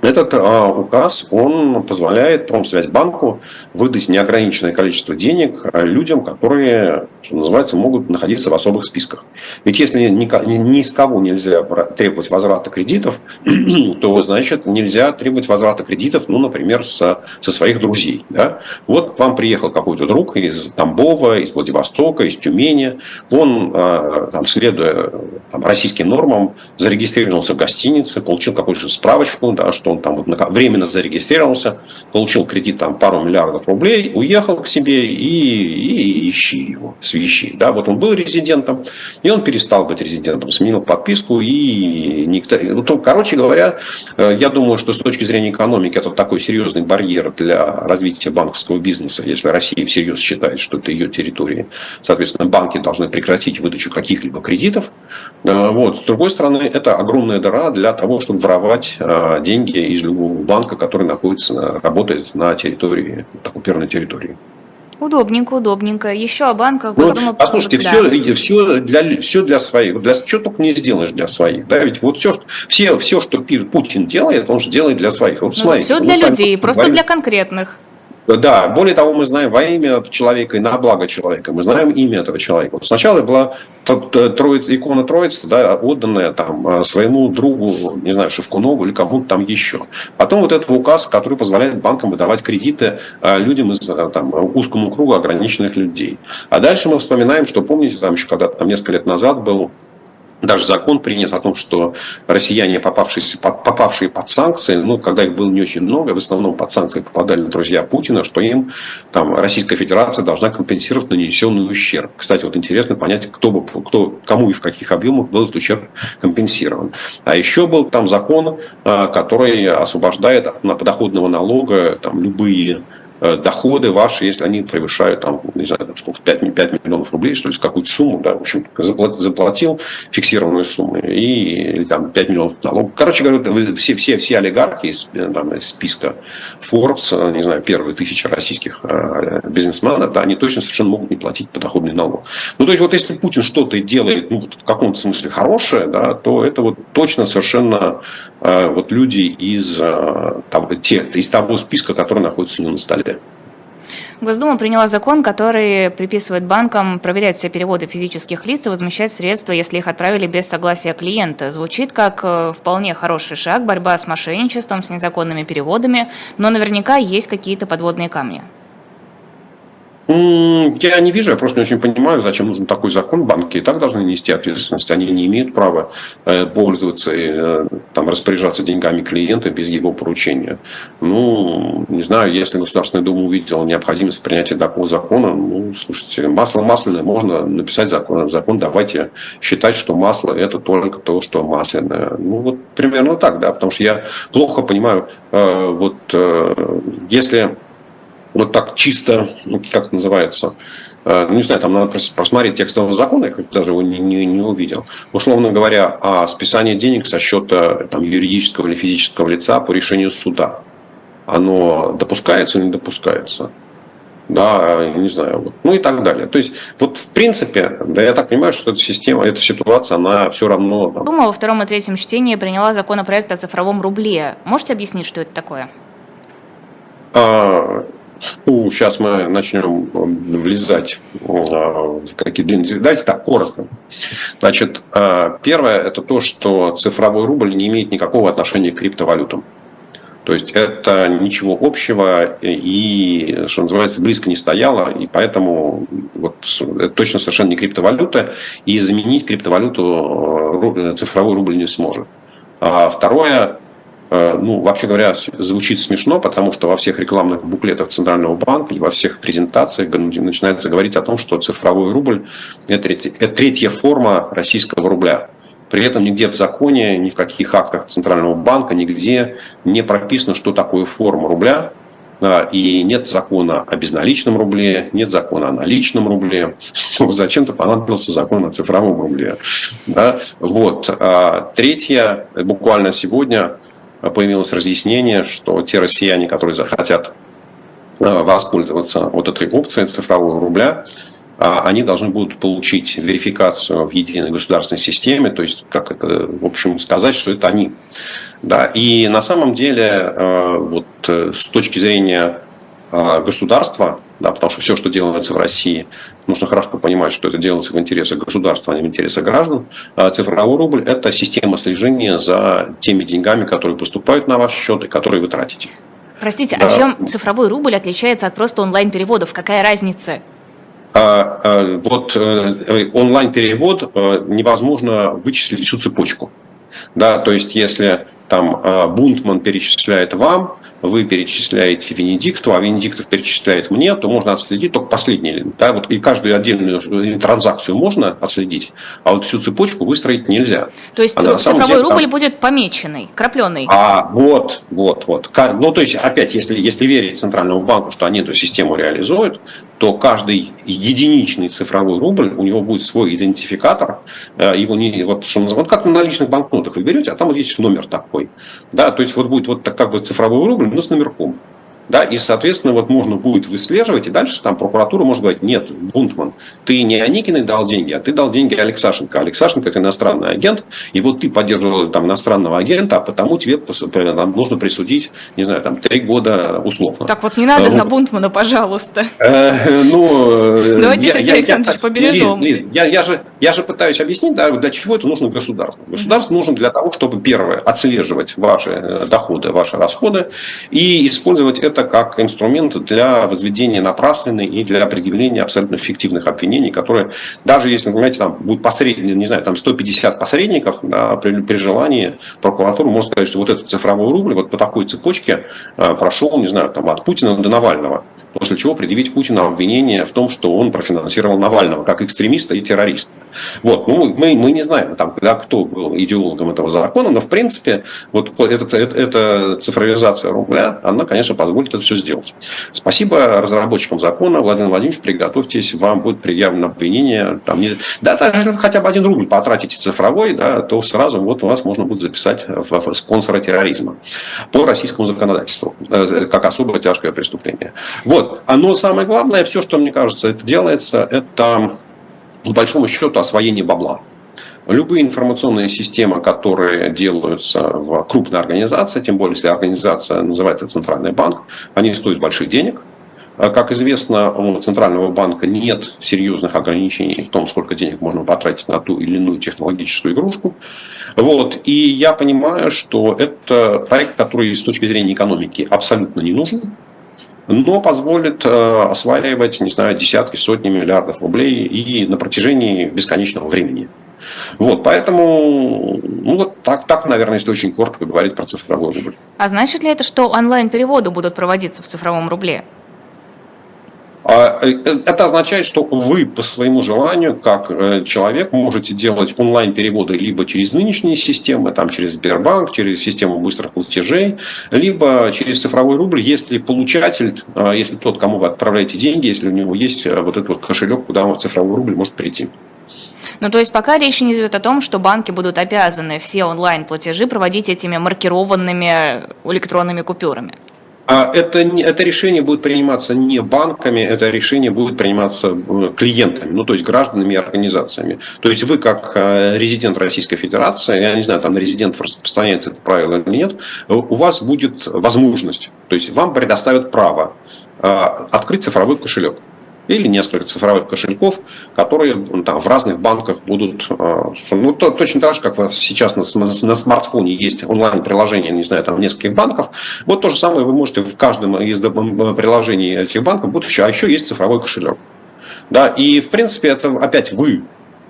этот а, указ, он позволяет Промсвязьбанку выдать неограниченное количество денег а, людям, которые, что называется, могут находиться в особых списках. Ведь если ни, ни с кого нельзя требовать возврата кредитов, то, значит, нельзя требовать возврата кредитов, ну, например, со, со своих друзей. Да? Вот к вам приехал какой-то друг из Тамбова, из Владивостока, из Тюмени. Он, а, там, следуя там, российским нормам, зарегистрировался в гостинице, получил какую-то справочку, да, что он там вот временно зарегистрировался, получил кредит там пару миллиардов рублей, уехал к себе и, и ищи его, свищи. Да, вот он был резидентом, и он перестал быть резидентом, сменил подписку, и никто... Ну, то, короче говоря, э, я думаю, что с точки зрения экономики это такой серьезный барьер для развития банковского бизнеса, если Россия всерьез считает, что это ее территория. Соответственно, банки должны прекратить выдачу каких-либо кредитов. Э, вот. С другой стороны, это огромная дыра для того, чтобы воровать э, деньги из любого банка, который находится, работает на территории, оккупированной территории. Удобненько, удобненько. Еще о банках ну, Госдума... Послушайте, да. все, все, для, все для своих. Для, что только не сделаешь для своих. Да? Ведь вот все, все, все, что Путин делает, он же делает для своих. Вот, ну, смотрите, все для людей, просто говорим. для конкретных. Да, более того, мы знаем во имя человека и на благо человека. Мы знаем имя этого человека. Сначала была троица, икона Троицы, да, отданная там а, своему другу, не знаю, Шевкунову или кому-то там еще. Потом вот этот указ, который позволяет банкам выдавать кредиты а, людям из а, там, узкому кругу ограниченных людей. А дальше мы вспоминаем, что помните, там еще когда там несколько лет назад был даже закон принят о том, что россияне, попавшие, попавшие под санкции, ну, когда их было не очень много, в основном под санкции попадали друзья Путина, что им там, Российская Федерация должна компенсировать нанесенный ущерб. Кстати, вот интересно понять, кто, бы, кто, кому и в каких объемах был этот ущерб компенсирован. А еще был там закон, а, который освобождает от подоходного налога там, любые доходы ваши, если они превышают там, не знаю, там, сколько, 5, 5 миллионов рублей, что ли, какую-то сумму, да, в общем, заплатил, заплатил фиксированную сумму, и, или там 5 миллионов налогов. Короче говоря, все, все, все олигархи из, э, там, из списка Forbes, э, не знаю, первые тысячи российских бизнесменов, да, они точно совершенно могут не платить подоходный налог. Ну, то есть, вот если Путин что-то делает, ну, в каком-то смысле хорошее, да, то это вот точно совершенно вот люди из, того, те, из того списка, который находится у него на столе. Госдума приняла закон, который приписывает банкам проверять все переводы физических лиц и возмещать средства, если их отправили без согласия клиента. Звучит как э, вполне хороший шаг, борьба с мошенничеством, с незаконными переводами, но наверняка есть какие-то подводные камни. Я не вижу, я просто не очень понимаю, зачем нужен такой закон. Банки и так должны нести ответственность. Они не имеют права э, пользоваться, э, там, распоряжаться деньгами клиента без его поручения. Ну, не знаю, если Государственная Дума увидела необходимость принятия такого закона, ну, слушайте, масло масляное, можно написать закон, закон давайте считать, что масло это только то, что масляное. Ну, вот примерно так, да, потому что я плохо понимаю, э, вот если вот так чисто, ну, как это называется, э, ну, не знаю, там надо просмотреть текстового закона, я даже его не, не, не увидел. Условно говоря, о списании денег со счета там, юридического или физического лица по решению суда. Оно допускается или не допускается? Да, не знаю, вот, ну и так далее. То есть, вот в принципе, да, я так понимаю, что эта система, эта ситуация, она все равно... Там... Дума во втором и третьем чтении приняла законопроект о цифровом рубле. Можете объяснить, что это такое? А, ну, сейчас мы начнем э, влезать э, в какие-то длинные... Давайте так, коротко. Значит, э, первое – это то, что цифровой рубль не имеет никакого отношения к криптовалютам. То есть это ничего общего и, что называется, близко не стояло, и поэтому вот, это точно совершенно не криптовалюта, и заменить криптовалюту цифровой рубль не сможет. А второе, ну, вообще говоря, звучит смешно, потому что во всех рекламных буклетах Центрального банка и во всех презентациях начинается говорить о том, что цифровой рубль – это третья форма российского рубля. При этом нигде в законе, ни в каких актах Центрального банка, нигде не прописано, что такое форма рубля, и нет закона о безналичном рубле, нет закона о наличном рубле. Зачем-то понадобился закон о цифровом рубле. Да? Вот. Третье, буквально сегодня появилось разъяснение, что те россияне, которые захотят э, воспользоваться вот этой опцией цифрового рубля, а, они должны будут получить верификацию в единой государственной системе, то есть, как это, в общем, сказать, что это они. Да, и на самом деле, э, вот э, с точки зрения государства, да, потому что все, что делается в России, нужно хорошо понимать, что это делается в интересах государства, а не в интересах граждан. А цифровой рубль – это система слежения за теми деньгами, которые поступают на ваш счет и которые вы тратите. Простите, а да. а чем цифровой рубль отличается от просто онлайн-переводов? Какая разница? А, а, вот э, онлайн-перевод э, невозможно вычислить всю цепочку. Да, то есть, если там э, Бунтман перечисляет вам, вы перечисляете Венедикту, а Венедиктов перечисляет мне, то можно отследить только последний. Да, вот и каждую отдельную транзакцию можно отследить, а вот всю цепочку выстроить нельзя. То есть Она, цифровой деле, рубль там... будет помеченный, крапленый. А, вот, вот, вот. Ну, то есть, опять, если, если верить Центральному банку, что они эту систему реализуют, то каждый единичный цифровой рубль, у него будет свой идентификатор, э, его не, вот, что вот как на наличных банкнотах вы берете, а там вот есть номер такой. Да, то есть вот будет вот так, как бы цифровой рубль, но с номерком. Да, и, соответственно, вот можно будет выслеживать, и дальше там прокуратура может говорить, нет, Бунтман, ты не Аникиной дал деньги, а ты дал деньги Алексашенко. Алексашенко – это иностранный агент, и вот ты поддерживал там иностранного агента, а потому тебе там, нужно присудить, не знаю, там, три года условно. Так вот не надо вот. на Бунтмана, пожалуйста. Э, ну, Давайте, Сергей Александрович, побережем. Я же я же пытаюсь объяснить, для чего это нужно государству. Государство нужно для того, чтобы, первое, отслеживать ваши э, доходы, ваши расходы и использовать это как инструмент для возведения напрасленной и для определения абсолютно фиктивных обвинений, которые, даже если, понимаете, там будет посредник, не знаю, там 150 посредников, да, при, при желании прокуратура может сказать, что вот этот цифровой рубль вот по такой цепочке э, прошел, не знаю, там от Путина до Навального после чего предъявить Путину обвинение в том, что он профинансировал Навального как экстремиста и террориста. Вот. Ну, мы, мы не знаем, там, когда, кто был идеологом этого закона, но в принципе вот эта, эта, эта цифровизация рубля, она, конечно, позволит это все сделать. Спасибо разработчикам закона. Владимир Владимирович, приготовьтесь, вам будет предъявлено обвинение. Там, не... Да, даже если вы хотя бы один рубль потратите цифровой, да, то сразу вот вас можно будет записать в спонсора терроризма по российскому законодательству, э, как особое тяжкое преступление. Вот. Но самое главное, все, что мне кажется, это делается, это по большому счету освоение бабла. Любые информационные системы, которые делаются в крупной организации, тем более если организация называется Центральный банк, они стоят больших денег. Как известно, у Центрального банка нет серьезных ограничений в том, сколько денег можно потратить на ту или иную технологическую игрушку. Вот. И я понимаю, что это проект, который с точки зрения экономики абсолютно не нужен но позволит э, осваивать, не знаю, десятки, сотни миллиардов рублей и на протяжении бесконечного времени. Вот, поэтому, ну вот так, так, наверное, если очень коротко говорить про цифровой рубль. А значит ли это, что онлайн-переводы будут проводиться в цифровом рубле? А, э, это означает, что вы по своему желанию, как э, человек, можете делать онлайн-переводы либо через нынешние системы, там, через Сбербанк, через систему быстрых платежей, либо через цифровой рубль, если получатель, э, если тот, кому вы отправляете деньги, если у него есть вот этот вот кошелек, куда цифровой рубль может прийти. Ну, то есть пока речь не идет о том, что банки будут обязаны все онлайн-платежи проводить этими маркированными электронными купюрами. А это, это решение будет приниматься не банками, это решение будет приниматься э, клиентами, ну то есть гражданами и организациями. То есть вы как э, резидент Российской Федерации, я не знаю, там на резидентов распространяется это правило или нет, у вас будет возможность, то есть вам предоставят право э, открыть цифровой кошелек или несколько цифровых кошельков, которые ну, там, в разных банках будут, э, ну, то, точно так же, как сейчас на, на смартфоне есть онлайн-приложение, не знаю, там нескольких банков, вот то же самое вы можете в каждом из приложений этих банков, будет еще, а еще есть цифровой кошелек. Да, и в принципе это опять вы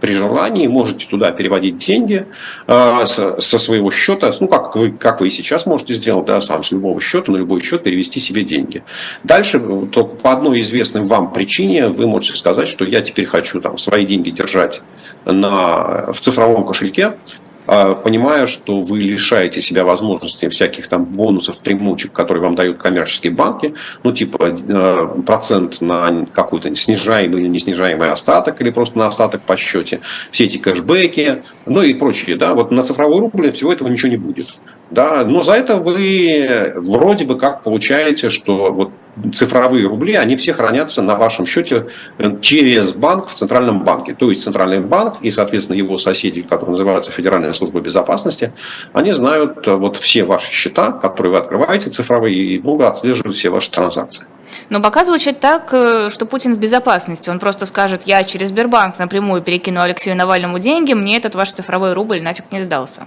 при желании можете туда переводить деньги э, со, своего счета, ну, как вы, как вы сейчас можете сделать, да, сам с любого счета на любой счет перевести себе деньги. Дальше, только по одной известной вам причине, вы можете сказать, что я теперь хочу там, свои деньги держать на, в цифровом кошельке, а, понимая, что вы лишаете себя возможности всяких там бонусов, примучек, которые вам дают коммерческие банки, ну типа э, процент на какой-то снижаемый или неснижаемый остаток, или просто на остаток по счете, все эти кэшбэки, ну и прочие, да, вот на цифровой рубль всего этого ничего не будет. Да, но за это вы вроде бы как получаете, что вот цифровые рубли, они все хранятся на вашем счете э, через банк в Центральном банке. То есть Центральный банк и, соответственно, его соседи, которые называются Федеральная служба безопасности, они знают э, вот все ваши счета, которые вы открываете цифровые, и могут отслеживать все ваши транзакции. Но пока звучит так, э, что Путин в безопасности. Он просто скажет, я через Сбербанк напрямую перекину Алексею Навальному деньги, мне этот ваш цифровой рубль нафиг не сдался.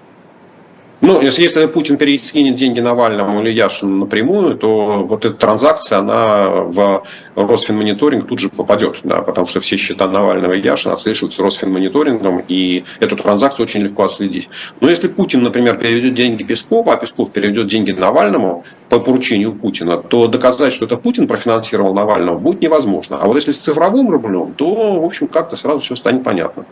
Ну, если, если Путин перекинет деньги Навальному или Яшину напрямую, то вот эта транзакция, она в Росфинмониторинг тут же попадет, да, потому что все счета Навального и Яшина отслеживаются Росфинмониторингом, и эту транзакцию очень легко отследить. Но если Путин, например, переведет деньги Пескову, а Песков переведет деньги Навальному по поручению Путина, то доказать, что это Путин профинансировал Навального, будет невозможно. А вот если с цифровым рублем, то, в общем, как-то сразу все станет понятно.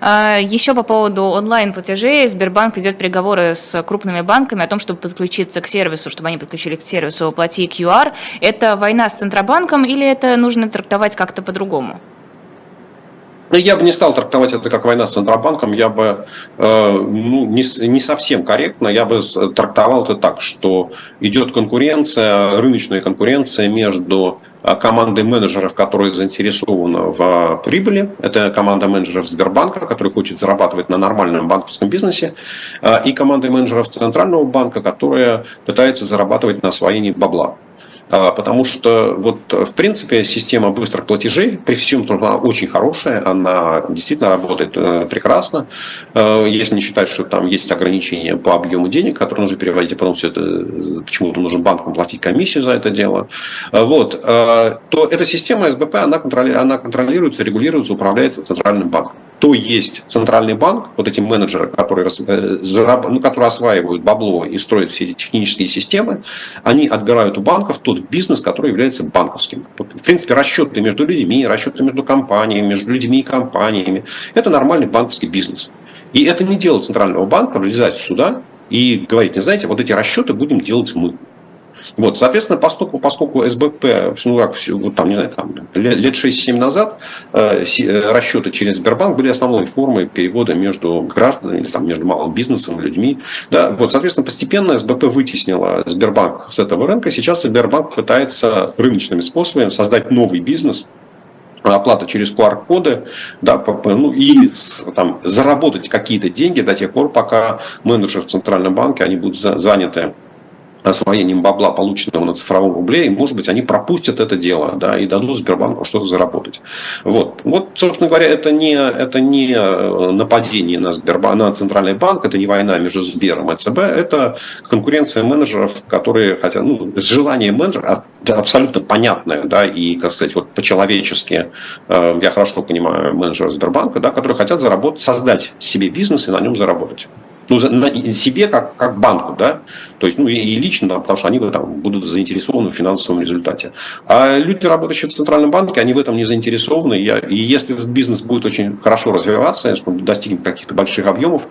А, Еще по поводу онлайн-платежей. Сбербанк ведет переговоры с крупными банками о том, чтобы подключиться к сервису, чтобы они подключили к сервису «Плати QR». Это война с Центробанком или это нужно трактовать как-то по-другому? Я бы не стал трактовать это как война с Центробанком, я бы э, ну, не, не совсем корректно, я бы трактовал это так, что идет конкуренция, рыночная конкуренция между э, командой менеджеров, которые заинтересованы в прибыли. Это команда менеджеров Сбербанка, который хочет зарабатывать на нормальном банковском бизнесе, э, и командой менеджеров Центрального банка, которая пытается зарабатывать на освоении бабла. А, потому что вот в принципе система быстрых платежей, при всем том, она очень хорошая, она действительно работает э, прекрасно, э, если не считать, что там есть ограничения по объему денег, которые нужно переводить, а потом все это почему-то нужно банкам платить комиссию за это дело, э, вот, то эта система СБП, она контролируется, регулируется, управляется центральным банком. То есть центральный банк, вот эти менеджеры, которые, ну, которые осваивают бабло и строят все эти технические системы, они отбирают у банков тот бизнес, который является банковским. Вот, в принципе, расчеты между людьми, расчеты между компаниями, между людьми и компаниями – это нормальный банковский бизнес. И это не дело Центрального банка влезать сюда и говорить, не знаете, вот эти расчеты будем делать мы. Вот, соответственно, поскольку, поскольку СБП, ну как, вот там, не знаю, там, лет 6-7 назад э, э, расчеты через Сбербанк были основной формой перевода между гражданами, или там, между малым бизнесом, людьми. Да, вот, соответственно, постепенно СБП вытеснила Сбербанк с этого рынка. Сейчас Сбербанк пытается рыночными способами создать новый бизнес, оплата через QR-коды, да, ну, и там, заработать какие-то деньги до тех пор, пока менеджеры в Центральном банке они будут заняты освоением бабла, полученного на цифровом рубле, и, может быть, они пропустят это дело да, и дадут Сбербанку что-то заработать. Вот. вот, собственно говоря, это не, это не э, нападение на, Сбербанк, на Центральный банк, это не война между Сбером и ЦБ, это конкуренция менеджеров, которые хотят, ну, желание менеджера абсолютно понятное, да, и, как сказать, вот по-человечески, э, я хорошо понимаю менеджера Сбербанка, да, которые хотят заработать, создать себе бизнес и на нем заработать ну, себе как, как банку, да, то есть, ну, и, лично, да, потому что они там, будут заинтересованы в финансовом результате. А люди, работающие в Центральном банке, они в этом не заинтересованы. Я, и если этот бизнес будет очень хорошо развиваться, если он достигнет каких-то больших объемов,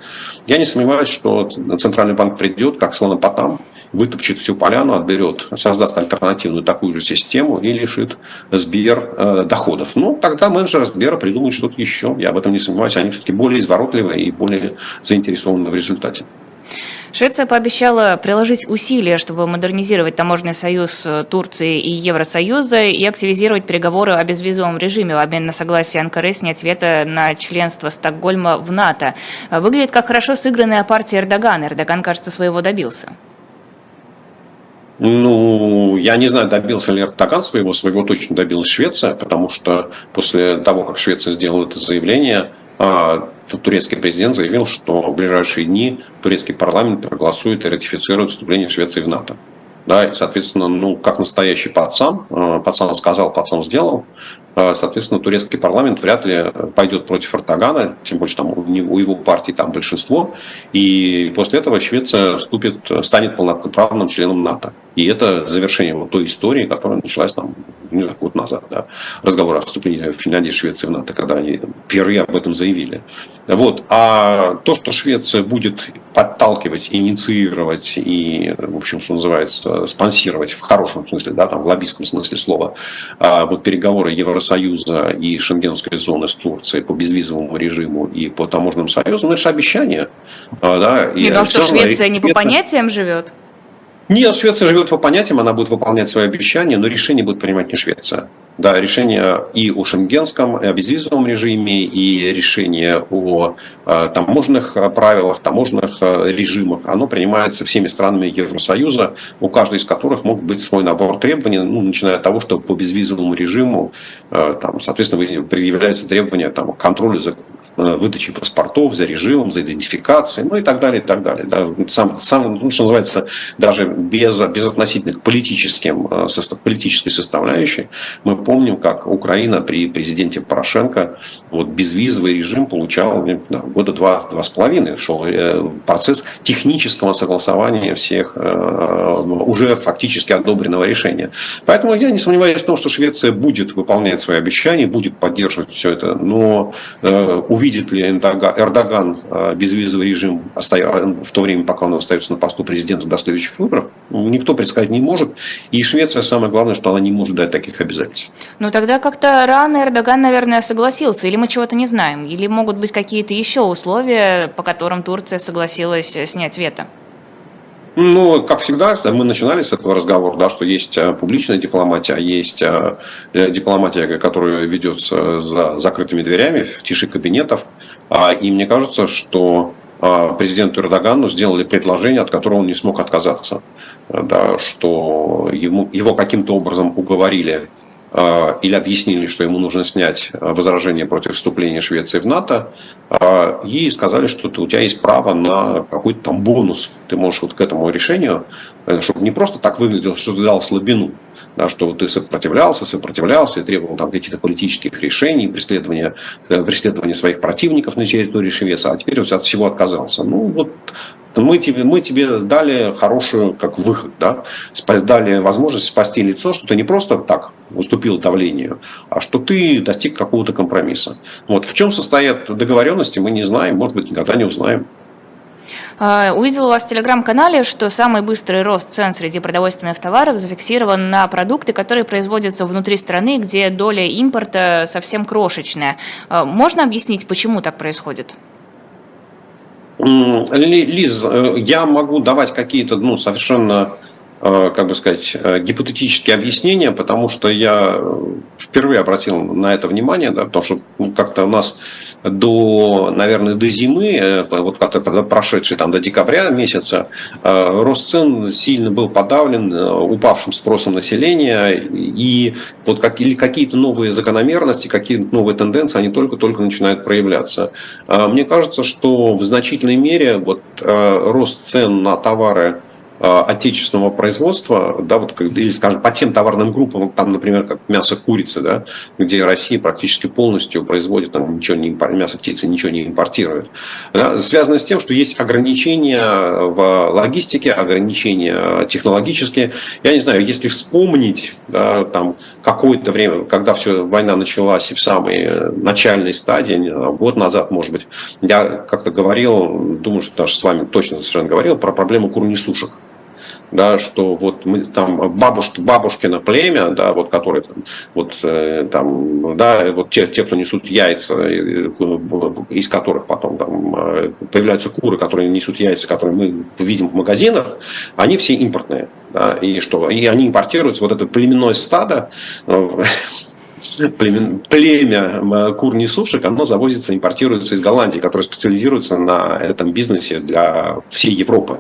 я не сомневаюсь, что Центральный банк придет, как слонопотам, вытопчет всю поляну, отберет, создаст альтернативную такую же систему и лишит Сбер э, доходов. Ну, тогда менеджеры Сбера придумают что-то еще. Я об этом не сомневаюсь. Они все-таки более изворотливые и более заинтересованы в результате. Швеция пообещала приложить усилия, чтобы модернизировать таможенный союз э, Турции и Евросоюза и активизировать переговоры о безвизовом режиме в обмен на согласие Анкары снять вето на членство Стокгольма в НАТО. Выглядит как хорошо сыгранная партия Эрдогана. Эрдоган, кажется, своего добился. Ну, я не знаю, добился ли Эрдоган своего, своего точно добилась Швеция, потому что после того, как Швеция сделала это заявление, а, турецкий президент заявил, что в ближайшие дни турецкий парламент проголосует и ратифицирует вступление Швеции в НАТО. Да, и, соответственно, ну, как настоящий пацан, а, пацан сказал, пацан сделал, соответственно, турецкий парламент вряд ли пойдет против Эрдогана, тем более там у его партии там большинство, и после этого Швеция вступит, станет полноправным членом НАТО. И это завершение вот той истории, которая началась там, не знаю, год назад, да, разговор о вступлении Финляндии и Швеции в НАТО, когда они впервые об этом заявили. Вот. А то, что Швеция будет подталкивать, инициировать и, в общем, что называется, спонсировать в хорошем смысле, да, там, в лоббистском смысле слова, а вот переговоры Евросоюза и Шенгенской зоны с Турцией по безвизовому режиму и по таможенным союзам, ну, это же обещание. А, да, и, а что Швеция не по понятиям живет? Нет, Швеция живет по понятиям, она будет выполнять свои обещания, но решение будет принимать не Швеция. Да, решение и о шенгенском, и о безвизовом режиме, и решение о э, таможенных правилах, таможенных э, режимах, оно принимается всеми странами Евросоюза, у каждой из которых могут быть свой набор требований, ну, начиная от того, что по безвизовому режиму, там, соответственно, предъявляются требования там, к контролю за выдачей паспортов, за режимом, за идентификацией, ну и так далее, и так далее. Да. Сам, сам, ну, что называется, даже без, без относительных к политическим, политической составляющей, мы помним, как Украина при президенте Порошенко вот, безвизовый режим получал да, года два, два с половиной. Шел э, процесс технического согласования всех э, уже фактически одобренного решения. Поэтому я не сомневаюсь в том, что Швеция будет выполнять свои обещания, будет поддерживать все это. Но э, увидит ли Эрдоган безвизовый режим в то время, пока он остается на посту президента до следующих выборов, никто предсказать не может. И Швеция, самое главное, что она не может дать таких обязательств. Ну тогда как-то рано Эрдоган, наверное, согласился. Или мы чего-то не знаем. Или могут быть какие-то еще условия, по которым Турция согласилась снять вето. Ну, как всегда, мы начинали с этого разговора, да, что есть э, публичная дипломатия, а есть э, дипломатия, которая ведется за закрытыми дверями, в тиши кабинетов. А, и мне кажется, что а, президенту Эрдогану сделали предложение, от которого он не смог отказаться. Да, что ему, его каким-то образом уговорили или объяснили, что ему нужно снять а, возражение против вступления Швеции в НАТО, а, и сказали, что у тебя есть право на какой-то там бонус. Ты можешь вот к этому решению, э, чтобы не просто так выглядело, что ты дал слабину, да, что ты сопротивлялся, сопротивлялся и требовал там каких-то политических решений, преследования, э, преследования своих противников на территории Швеции, а теперь вот от всего отказался. Ну вот мы тебе, мы тебе дали хорошую как выход, да, дали возможность спасти лицо, что ты не просто так уступил давлению, а что ты достиг какого-то компромисса. Вот в чем состоят договоренности, мы не знаем, может быть, никогда не узнаем. А, увидела у вас в телеграм-канале, что самый быстрый рост цен среди продовольственных товаров зафиксирован на продукты, которые производятся внутри страны, где доля импорта совсем крошечная. А, можно объяснить, почему так происходит? Лиз, э, я могу давать какие-то ну, совершенно Э, как бы сказать, э, гипотетические объяснения, потому что я впервые обратил на это внимание, да, потому что ну, как-то у нас до, наверное, до зимы, э, вот как-то прошедшей там до декабря месяца, рост цен сильно был подавлен упавшим спросом населения, и вот какие-то новые закономерности, какие-то новые тенденции, они только-только начинают проявляться. Мне кажется, что в значительной мере вот рост цен на товары Э, отечественного производства, да, вот, или, скажем, по тем товарным группам, там, например, как мясо курицы, да, где Россия практически полностью производит там, ничего не, мясо птицы ничего не импортирует, да, связано с тем, что есть ограничения в логистике, ограничения технологические. Я не знаю, если вспомнить да, там, какое-то время, когда все, война началась и в самой начальной стадии, год назад, может быть, я как-то говорил, думаю, что даже с вами точно совершенно говорил про проблему курнисушек да, что вот мы там бабушки, бабушкино племя, да, вот которые там, вот э, там, да, вот те, те, кто несут яйца, из которых потом там э, появляются куры, которые несут яйца, которые мы видим в магазинах, они все импортные, да, и что, и они импортируются, вот это племенное стадо, э, племя кур несушек, оно завозится, импортируется из Голландии, которая специализируется на этом бизнесе для всей Европы.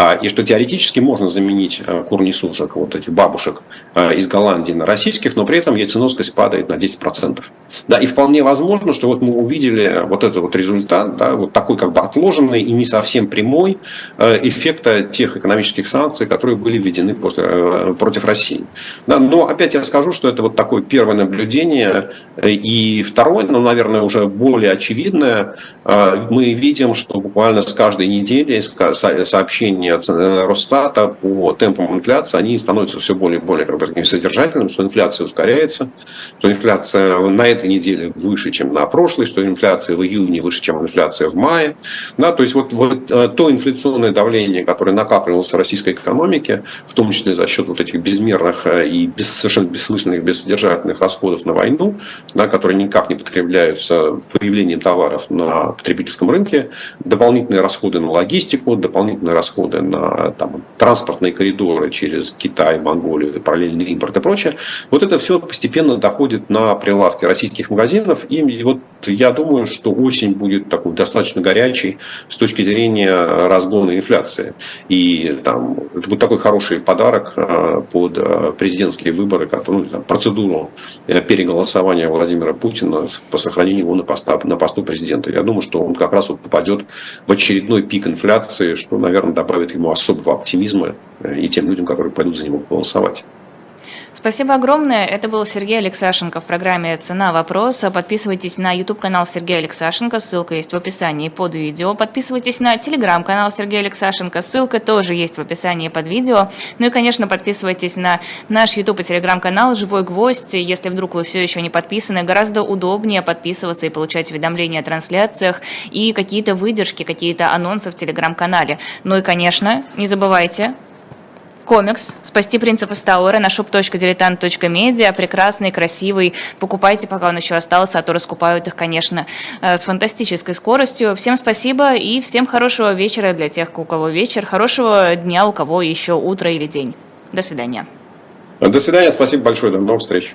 А, и что теоретически можно заменить э, кур несушек, вот этих бабушек э, из Голландии на российских, но при этом яйценоскость падает на 10%. Да, и вполне возможно, что вот мы увидели вот этот вот результат, да, вот такой как бы отложенный и не совсем прямой эффекта тех экономических санкций, которые были введены после, против России. Да, но опять я скажу, что это вот такое первое наблюдение. И второе, ну, наверное, уже более очевидное, мы видим, что буквально с каждой недели сообщения исследования Росстата по темпам инфляции, они становятся все более и более как бы, содержательными, что инфляция ускоряется, что инфляция на этой неделе выше, чем на прошлой, что инфляция в июне выше, чем инфляция в мае. Да, то есть вот, вот э, то инфляционное давление, которое накапливалось в российской экономике, в том числе за счет вот этих безмерных э, и без, совершенно бессмысленных, бессодержательных расходов на войну, да, которые никак не подкрепляются появлением товаров на потребительском рынке, дополнительные расходы на логистику, дополнительные расходы расходы на там, транспортные коридоры через Китай, Монголию, параллельный импорт и прочее, вот это все постепенно доходит на прилавки российских магазинов. И вот я думаю, что осень будет такой достаточно горячей с точки зрения разгона инфляции. И там, это будет такой хороший подарок э, под э, президентские выборы, ну, там, процедуру э, переголосования Владимира Путина по сохранению его на, поста, на посту президента. Я думаю, что он как раз вот попадет в очередной пик инфляции, что, наверное, добавит ему особого оптимизма и тем людям, которые пойдут за него голосовать. Спасибо огромное. Это был Сергей Алексашенко в программе «Цена вопроса». Подписывайтесь на YouTube-канал Сергея Алексашенко, ссылка есть в описании под видео. Подписывайтесь на телеграм-канал Сергея Алексашенко, ссылка тоже есть в описании под видео. Ну и, конечно, подписывайтесь на наш YouTube и телеграм-канал «Живой гвоздь». Если вдруг вы все еще не подписаны, гораздо удобнее подписываться и получать уведомления о трансляциях и какие-то выдержки, какие-то анонсы в телеграм-канале. Ну и, конечно, не забывайте комикс «Спасти принципа Стауэра» на shop.diletant.media. Прекрасный, красивый. Покупайте, пока он еще остался, а то раскупают их, конечно, э, с фантастической скоростью. Всем спасибо и всем хорошего вечера для тех, у кого вечер. Хорошего дня, у кого еще утро или день. До свидания. До свидания, спасибо большое, до новых встреч.